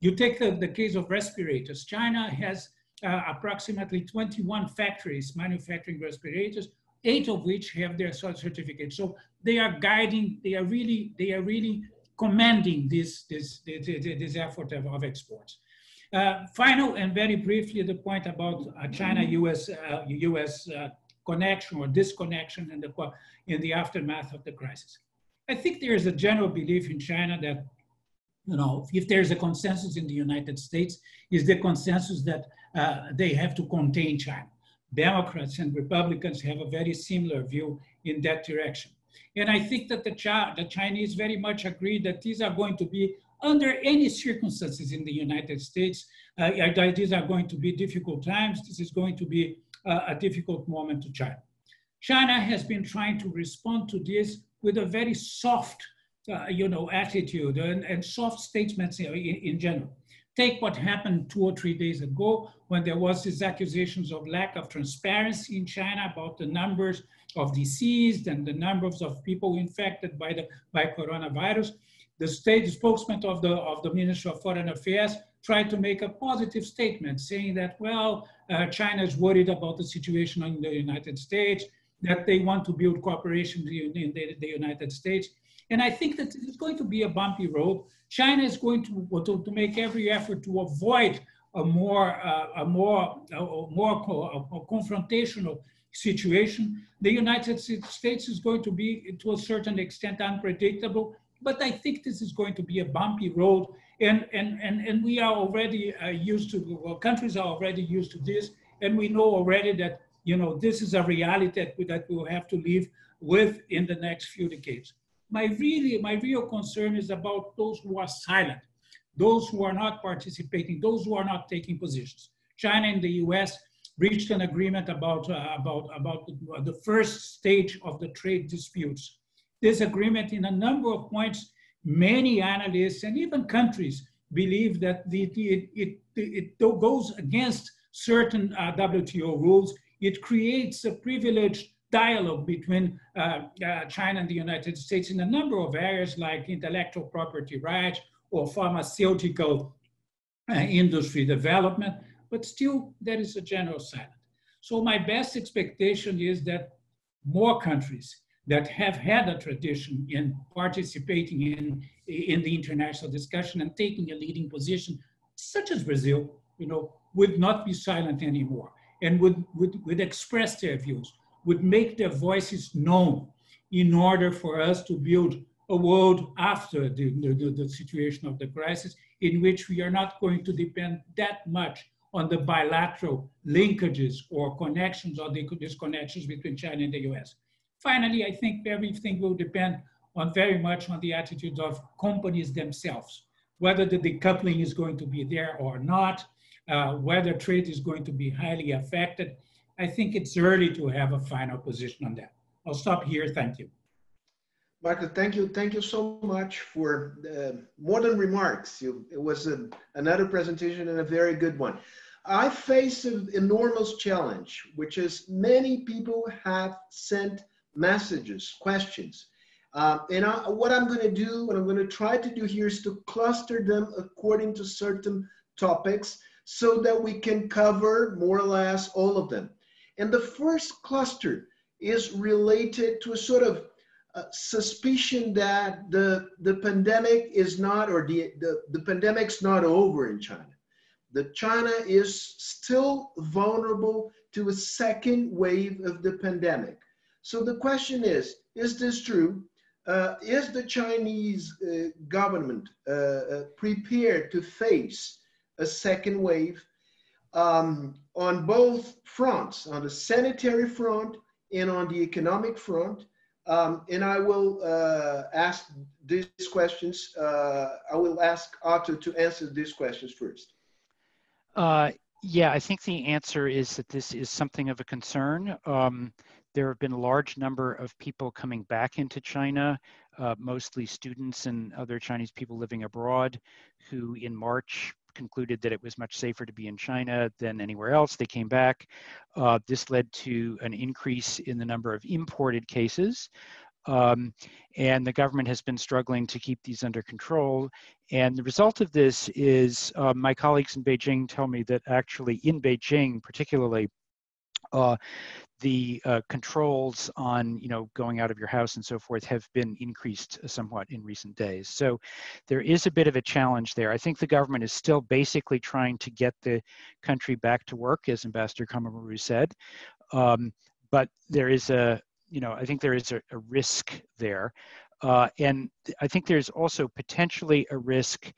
You take the, the case of respirators. China has approximately 21 factories manufacturing respirators, eight of which have their certificate. So they are guiding. They are really they are really commanding this, this, this, this effort of, of exports. Uh, final and very briefly, the point about uh, China-US uh, US, uh, connection or disconnection in the, in the aftermath of the crisis. I think there is a general belief in China that, you know, if there's a consensus in the United States, is the consensus that uh, they have to contain China. Democrats and Republicans have a very similar view in that direction. And I think that the, Ch- the Chinese very much agree that these are going to be under any circumstances in the United States, uh, these are going to be difficult times. This is going to be uh, a difficult moment to China. China has been trying to respond to this with a very soft, uh, you know, attitude and, and soft statements in, in, general. Take what happened two or three days ago when there was these accusations of lack of transparency in China about the numbers of deceased and the numbers of people infected by the by coronavirus. The state spokesman of the of the Ministry of Foreign Affairs tried to make a positive statement, saying that well, uh, China is worried about the situation in the United States, that they want to build cooperation in the, the United States. And I think that it's going to be a bumpy road. China is going to, to, to make every effort to avoid a more, uh, a more, more a, a confrontational situation. The United States is going to be, to a certain extent, unpredictable, but I think this is going to be a bumpy road. And, and, and, and we are already uh, used to, well, countries are already used to this. And we know already that, you know, this is a reality that, we, that we'll have to live with in the next few decades. My really, my real concern is about those who are silent, those who are not participating, those who are not taking positions. China and the US reached an agreement about, uh, about, about the, the first stage of the trade disputes. This agreement, in a number of points, many analysts and even countries believe that the, it, it, it, goes against certain uh, WTO rules. It creates a privileged dialogue between uh, uh, China and the United States in a number of areas like intellectual property rights or pharmaceutical uh, industry development but still there is a general silence. So my best expectation is that more countries that have had a tradition in participating in, in the international discussion and taking a leading position, such as Brazil, you know, would not be silent anymore and would, would, would express their views, would make their voices known in order for us to build a world after the, the, the situation of the crisis in which we are not going to depend that much on the bilateral linkages or connections or the disconnections between China and the US. Finally, I think everything will depend on very much on the attitude of companies themselves, whether the decoupling is going to be there or not, uh, whether trade is going to be highly affected. I think it's early to have a final position on that. I'll stop here. Thank you. Michael, thank you. Thank you so much for the modern remarks. You, it was a, another presentation and a very good one. I face an enormous challenge, which is many people have sent messages, questions. Uh, and I, what I'm going to do, what I'm going to try to do here is to cluster them according to certain topics so that we can cover more or less all of them. And the first cluster is related to a sort of uh, suspicion that the, the pandemic is not, or the, the, the pandemic's not over in China that China is still vulnerable to a second wave of the pandemic. So the question is, is this true? Uh, is the Chinese uh, government uh, uh prepared to face a second wave um, on both fronts, on the sanitary front and on the economic front? Um, and I will uh, ask these questions, uh, I will ask Arthur to answer these questions first. Uh, yeah, I think the answer is that this is something of a concern. Um, there have been a large number of people coming back into China, uh, mostly students and other Chinese people living abroad, who in March concluded that it was much safer to be in China than anywhere else. They came back. Uh, this led to an increase in the number of imported cases. Um, and the government has been struggling to keep these under control. And the result of this is uh, my colleagues in Beijing tell me that actually in Beijing, particularly, uh, the uh, controls on you know going out of your house and so forth have been increased somewhat in recent days. So there is a bit of a challenge there. I think the government is still basically trying to get the country back to work as ambassador Caramuru said. Um, but there is a you know, I think there is a, a risk there. Uh, and I think there's also potentially a risk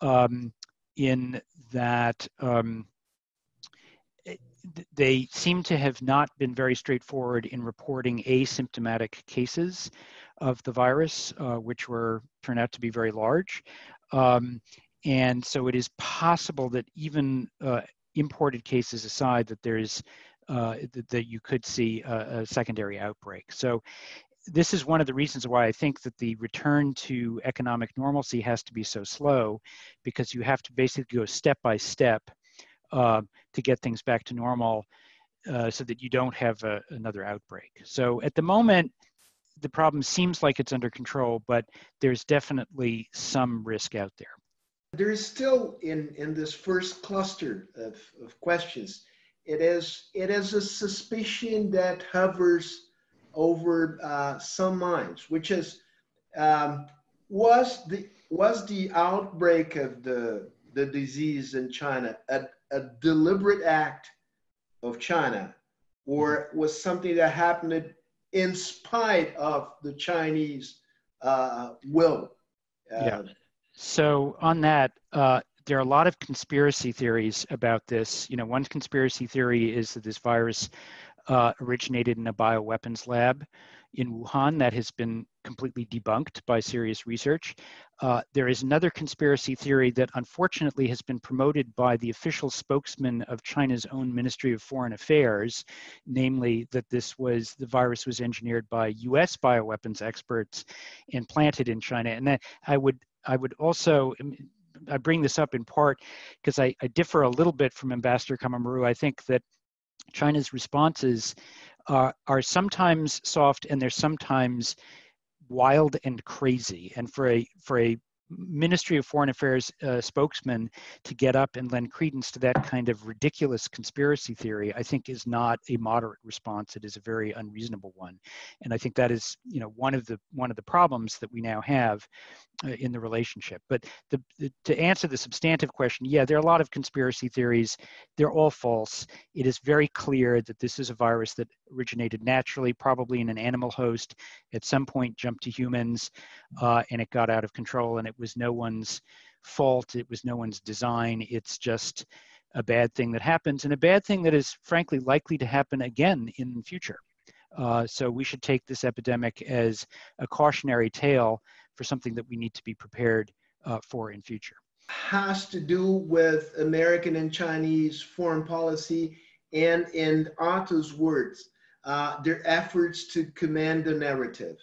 um, in that um, they seem to have not been very straightforward in reporting asymptomatic cases of the virus, uh, which were turned out to be very large. Um, and so it is possible that even uh, imported cases aside, that there is uh, that, that, you could see a, a, secondary outbreak. So this is one of the reasons why I think that the return to economic normalcy has to be so slow, because you have to basically go step by step uh, to get things back to normal uh, so that you don't have a, another outbreak. So at the moment, the problem seems like it's under control, but there's definitely some risk out there. There is still in, in this first cluster of, of questions, it is it is a suspicion that hovers over uh, some minds, which is um, was the was the outbreak of the the disease in China a, a deliberate act of China, or was something that happened in spite of the Chinese uh, will? Uh, yeah. So on that, uh, there are a lot of conspiracy theories about this. You know, one conspiracy theory is that this virus uh, originated in a bioweapons lab in Wuhan that has been completely debunked by serious research. Uh, there is another conspiracy theory that unfortunately has been promoted by the official spokesman of China's own Ministry of Foreign Affairs, namely that this was the virus was engineered by US bioweapons experts and planted in China. And that I would I would also I bring this up in part because I, I differ a little bit from Ambassador Caramuru. I think that China's responses are, are sometimes soft and they're sometimes wild and crazy. And for a for a Ministry of Foreign Affairs uh, spokesman to get up and lend credence to that kind of ridiculous conspiracy theory, I think is not a moderate response. It is a very unreasonable one, and I think that is, you know, one of the one of the problems that we now have uh, in the relationship. But the, the, to answer the substantive question, yeah, there are a lot of conspiracy theories. They're all false. It is very clear that this is a virus that originated naturally, probably in an animal host, at some point jumped to humans, uh, and it got out of control. And it was no one's fault. It was no one's design. It's just a bad thing that happens, and a bad thing that is frankly likely to happen again in the future. Uh, so we should take this epidemic as a cautionary tale for something that we need to be prepared uh, for in future. Has to do with American and Chinese foreign policy and in Arthur's words, uh, their efforts to command the narrative.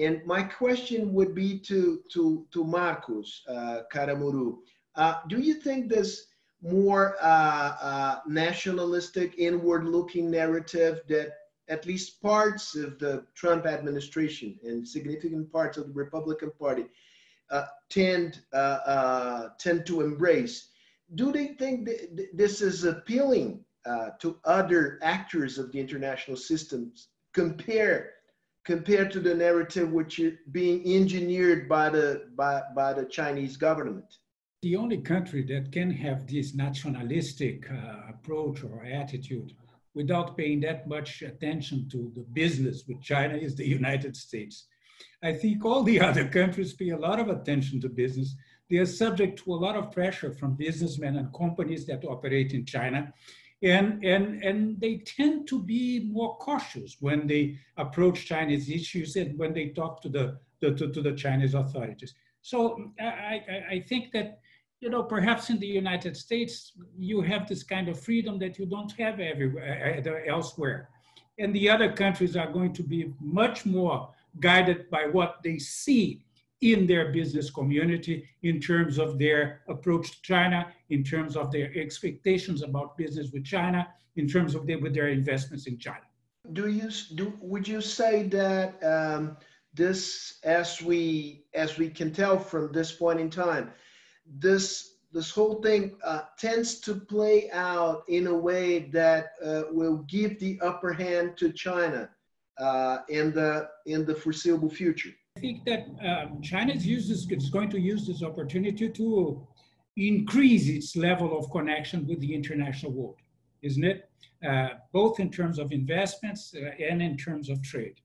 And my question would be to, to, to Marcos uh, Caramuru. Uh, do you think this more uh, uh, nationalistic, inward looking narrative that at least parts of the Trump administration and significant parts of the Republican Party uh, tend uh, tend to embrace. Do they think th this is appealing to other actors of the international systems compared compared to the narrative which is being engineered by the by, by the Chinese government? The only country that can have this nationalistic uh, approach or attitude without paying that much attention to the business with China is the United States. I think all the other countries pay a lot of attention to business. They are subject to a lot of pressure from businessmen and companies that operate in China. And, and, and they tend to be more cautious when they approach Chinese issues and when they talk to the, the to, to the Chinese authorities. So I, I, I think that you know, perhaps in the United States, you have this kind of freedom that you don't have everywhere elsewhere. And the other countries are going to be much more guided by what they see in their business community in terms of their approach to China, in terms of their expectations about business with China, in terms of their, with their investments in China. Do you do? Would you say that um, this, as we as we can tell from this point in time, this this whole thing uh, tends to play out in a way that uh, will give the upper hand to China uh, in the in the foreseeable future. I think that um, China is, going to use this opportunity to increase its level of connection with the international world, isn't it? Uh, both in terms of investments uh, and in terms of trade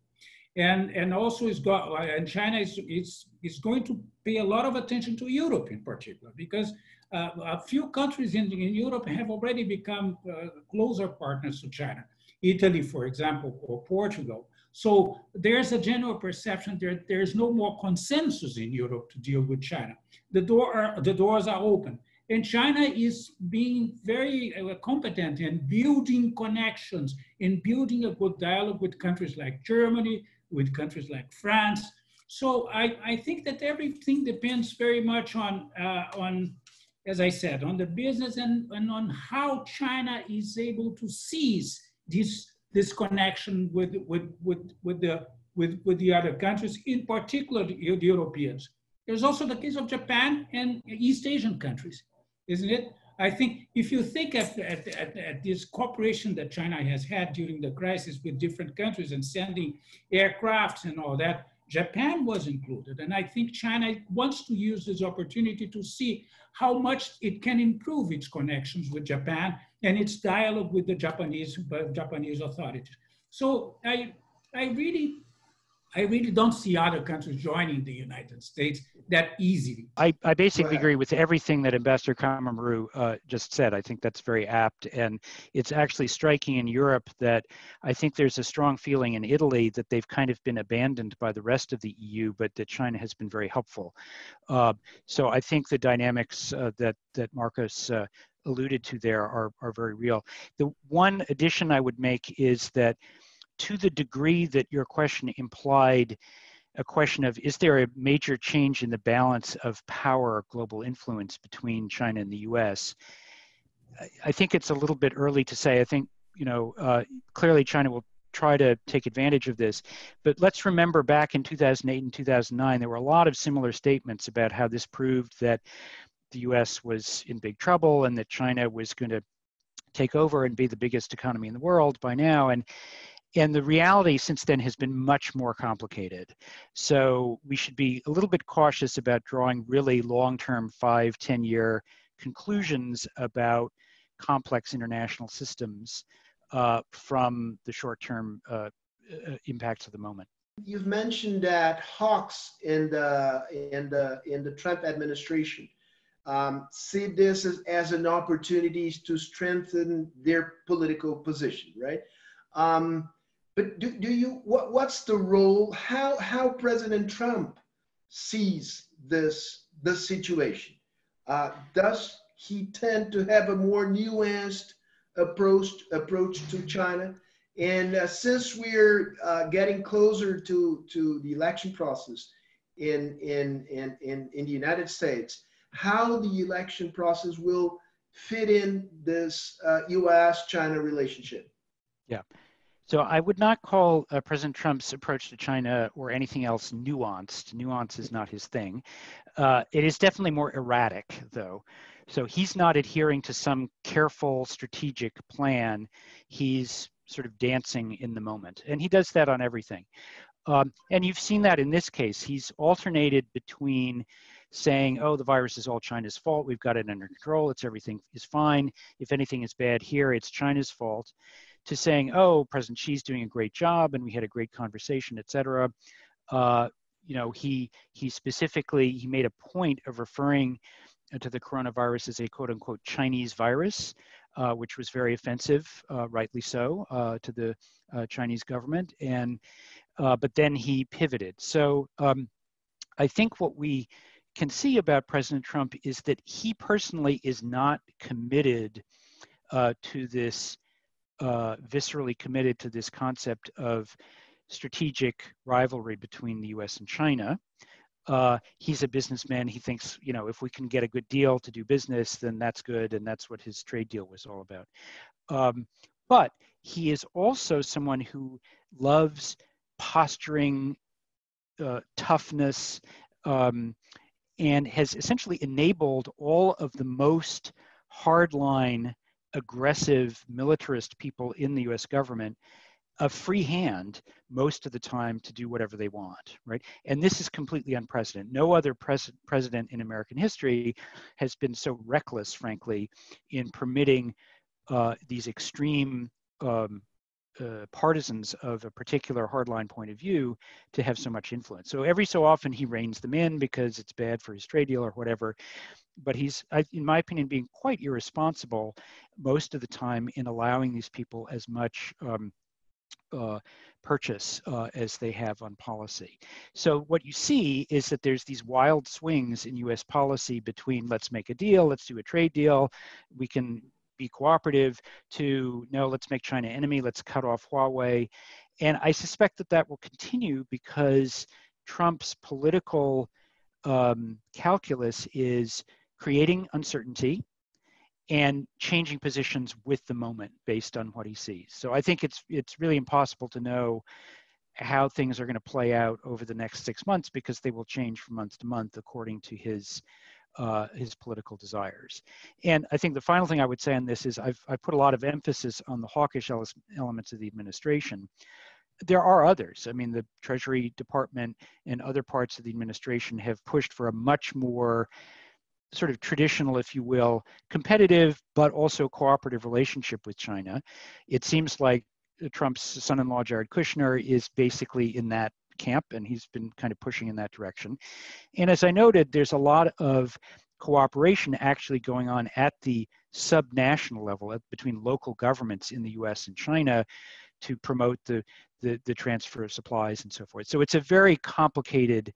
and and also is got and China is is is going to pay a lot of attention to Europe in particular because uh, a few countries in, in Europe have already become uh, closer partners to China. Italy, for example, or Portugal. So there's a general perception there there's no more consensus in Europe to deal with China. The door are, the doors are open. And China is being very uh, competent in building connections, in building a good dialogue with countries like Germany, with countries like France. So I, I think that everything depends very much on, uh, on, as I said, on the business and, and on how China is able to seize this, this connection with, with, with, with, the, with, with the other countries, in particular the, Europeans. There's also the case of Japan and East Asian countries, isn't it? I think if you think at, at, at, at, this cooperation that China has had during the crisis with different countries and sending aircrafts and all that, Japan was included. And I think China wants to use this opportunity to see how much it can improve its connections with Japan and its dialogue with the Japanese, uh, Japanese authorities. So I, I really I really don't see other countries joining the United States that easily. I, I basically agree with everything that Ambassador Caramuru uh, just said. I think that's very apt. And it's actually striking in Europe that I think there's a strong feeling in Italy that they've kind of been abandoned by the rest of the EU, but that China has been very helpful. Uh, so I think the dynamics uh, that, that Marcos uh, alluded to there are, are very real. The one addition I would make is that to the degree that your question implied a question of is there a major change in the balance of power, global influence between China and the U.S. I- think it's a little bit early to say. I think you know uh, clearly China will try to take advantage of this, but let's remember back in 2008 and 2009 there were a lot of similar statements about how this proved that the U.S. was in big trouble and that China was going to take over and be the biggest economy in the world by now and and the reality since then has been much more complicated so we should be a little bit cautious about drawing really long-term five ten year conclusions about complex international systems uh, from the short-term uh, uh, impacts of the moment You've mentioned that hawks in the in the in the Trump administration um, see this as, as an opportunity to strengthen their political position, right? Um, but do, do you what, what's the role? How how President Trump sees this this situation? Uh, does he tend to have a more nuanced approach approach to China? And uh, since we're uh, getting closer to, to the election process in, in, in, in, in the United States, how the election process will fit in this uh, US China relationship? So I would not call uh, President Trump's approach to China or anything else nuanced. Nuance is not his thing. Uh, it is definitely more erratic, though. So he's not adhering to some careful strategic plan. He's sort of dancing in the moment. And he does that on everything. Um, and you've seen that in this case. He's alternated between saying, oh, the virus is all China's fault. We've got it under control. It's everything is fine. If anything is bad here, it's China's fault to saying, "Oh, President Xi's doing a great job, and we had a great conversation, et cetera." Uh, you know, he he specifically he made a point of referring to the coronavirus as a "quote unquote" Chinese virus, uh, which was very offensive, uh, rightly so, uh, to the uh, Chinese government. And uh, but then he pivoted. So um, I think what we can see about President Trump is that he personally is not committed to this uh, viscerally committed to this concept of strategic rivalry between the US and China. Uh, he's a businessman. He thinks, you know, if we can get a good deal to do business, then that's good. And that's what his trade deal was all about. Um, but he is also someone who loves posturing, uh, toughness, um, and has essentially enabled all of the most hardline aggressive militarist people in the US government a free hand most of the time to do whatever they want, right? And this is completely unprecedented. No other pres- president in American history has been so reckless, frankly, in permitting uh, these extreme um, uh, partisans of a particular hardline point of view to have so much influence. So every so often he reins them in because it's bad for his trade deal or whatever. But he's, in my opinion, being quite irresponsible most of the time in allowing these people as much um, uh, purchase uh, as they have on policy. So what you see is that there's these wild swings in U.S. policy between let's make a deal, let's do a trade deal, we can be cooperative, to no, let's make China enemy, let's cut off Huawei, and I suspect that that will continue because Trump's political um, calculus is creating uncertainty and changing positions with the moment based on what he sees. So I think it's it's really impossible to know how things are going to play out over the next six months because they will change from month to month according to his uh, his political desires. And I think the final thing I would say on this is I've, I've put a lot of emphasis on the hawkish elements of the administration. There are others. I mean, the Treasury Department and other parts of the administration have pushed for a much more sort of traditional, if you will, competitive but also cooperative relationship with China. It seems like Trump's son-in-law Jared Kushner is basically in that camp, and he's been kind of pushing in that direction. And as I noted, there's a lot of cooperation actually going on at the subnational level at, between local governments in the US and China to promote the, the, the transfer of supplies and so forth. So it's a very complicated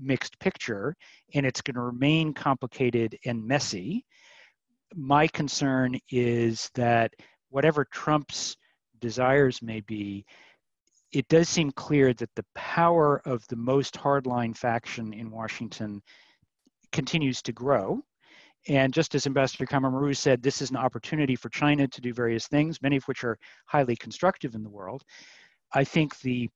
mixed picture, and it's going to remain complicated and messy. My concern is that whatever Trump's desires may be, it does seem clear that the power of the most hardline faction in Washington continues to grow. And just as Ambassador Caramuru said, this is an opportunity for China to do various things, many of which are highly constructive in the world. I think the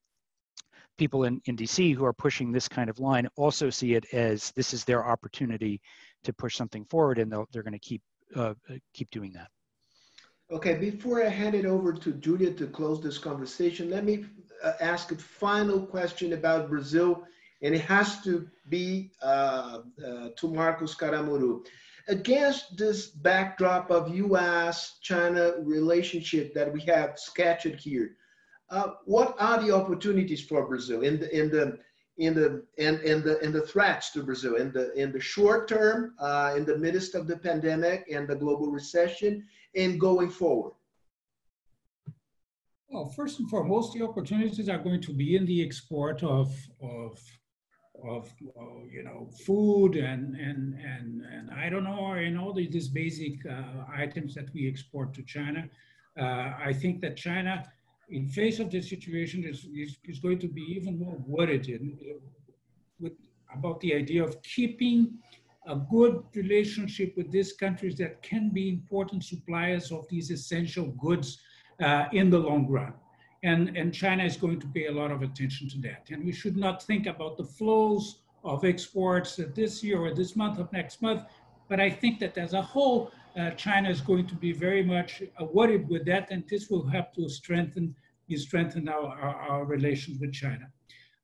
people in, in DC who are pushing this kind of line also see it as this is their opportunity to push something forward, and they're going to keep uh, keep doing that. Okay, before I hand it over to Julia to close this conversation, let me uh, ask a final question about Brazil, and it has to be uh, uh, to Marcos Caramuru. Against this backdrop of U.S.-China relationship that we have sketched here, uh, what are the opportunities for Brazil in the in the in the and and the and the threats to Brazil in the in the short term, uh, in the midst of the pandemic and the global recession, and going forward? Well, first and foremost, the opportunities are going to be in the export of of of uh, you know food and and and and I don't know and all these basic uh, items that we export to China. Uh, I think that China, in face of this situation, is, is, is going to be even more worried in, with about the idea of keeping a good relationship with these countries that can be important suppliers of these essential goods uh, in the long run. And, and China is going to pay a lot of attention to that. And we should not think about the flows of exports this year or this month or next month. But I think that as a whole, uh, China is going to be very much uh, worried with that, and this will help to strengthen, strengthen our, our, our relations with China.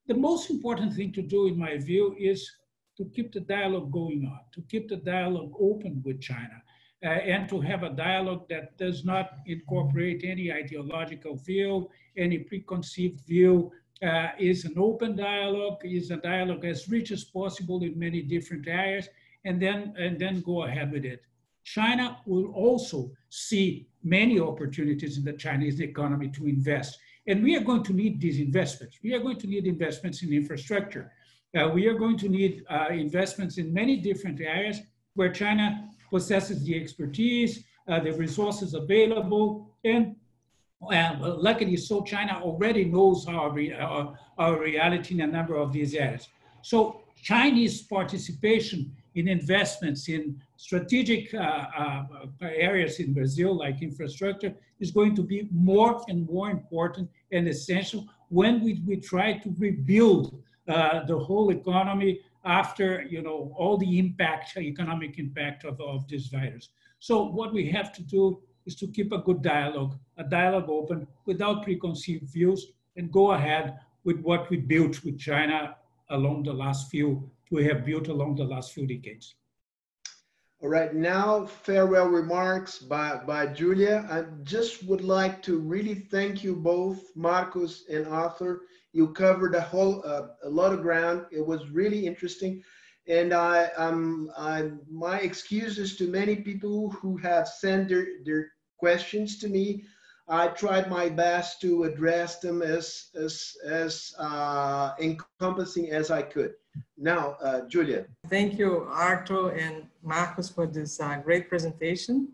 The most important thing to do, in my view, is to keep the dialogue going on, to keep the dialogue open with China, uh, and to have a dialogue that does not incorporate any ideological view, any preconceived view. Uh, is an open dialogue, is a dialogue as rich as possible in many different areas, and then and then go ahead with it. China will also see many opportunities in the Chinese economy to invest. And we are going to need these investments. We are going to need investments in infrastructure. Uh, we are going to need uh, investments in many different areas where China possesses the expertise, uh, the resources available, and well, luckily so China already knows our, re our, our reality in a number of these areas. So Chinese participation in investments in strategic uh, uh, areas in Brazil, like infrastructure, is going to be more and more important and essential when we, we try to rebuild uh, the whole economy after you know all the impact, economic impact of, of this virus. So what we have to do is to keep a good dialogue, a dialogue open without preconceived views, and go ahead with what we built with China along the last few, we have built along the last few decades. All right, now farewell remarks by, by Julia. I just would like to really thank you both, Marcos and Arthur, you covered a whole uh, a lot of ground. It was really interesting, and I um I my excuses to many people who have sent their their questions to me. I tried my best to address them as as as uh, encompassing as I could. Now, uh, Julia. Thank you, Arthur and Marcos, for this uh, great presentation.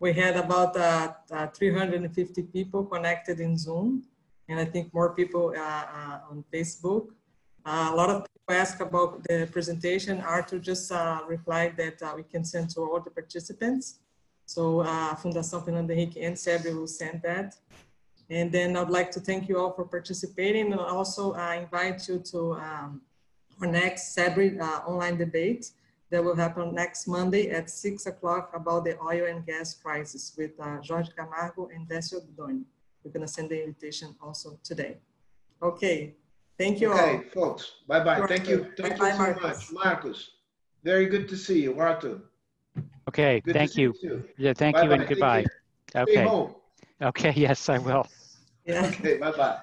We had about uh, uh, 350 people connected in Zoom and I think more people uh, uh, on Facebook. A lot of people ask about the presentation. Arthur just replied that we can send to all the participants. So Fundação Fernando Henrique and CEBRI will send that. And then I'd like to thank you all for participating and also invite you to um, our next CEBRI uh, online debate that will happen next Monday at six o'clock about the oil and gas crisis with uh, Jorge Camargo and Décio Oddone. We're going to send the invitation also today. Okay. Thank you okay, all. Okay, folks. Bye-bye. Thank you. Thank bye you so Marcos. much. Marcus, very good to see you. Arthur. Okay, good thank you. you yeah, thank bye you and goodbye. Okay. Okay, yes, I will. Yeah. Okay, bye-bye.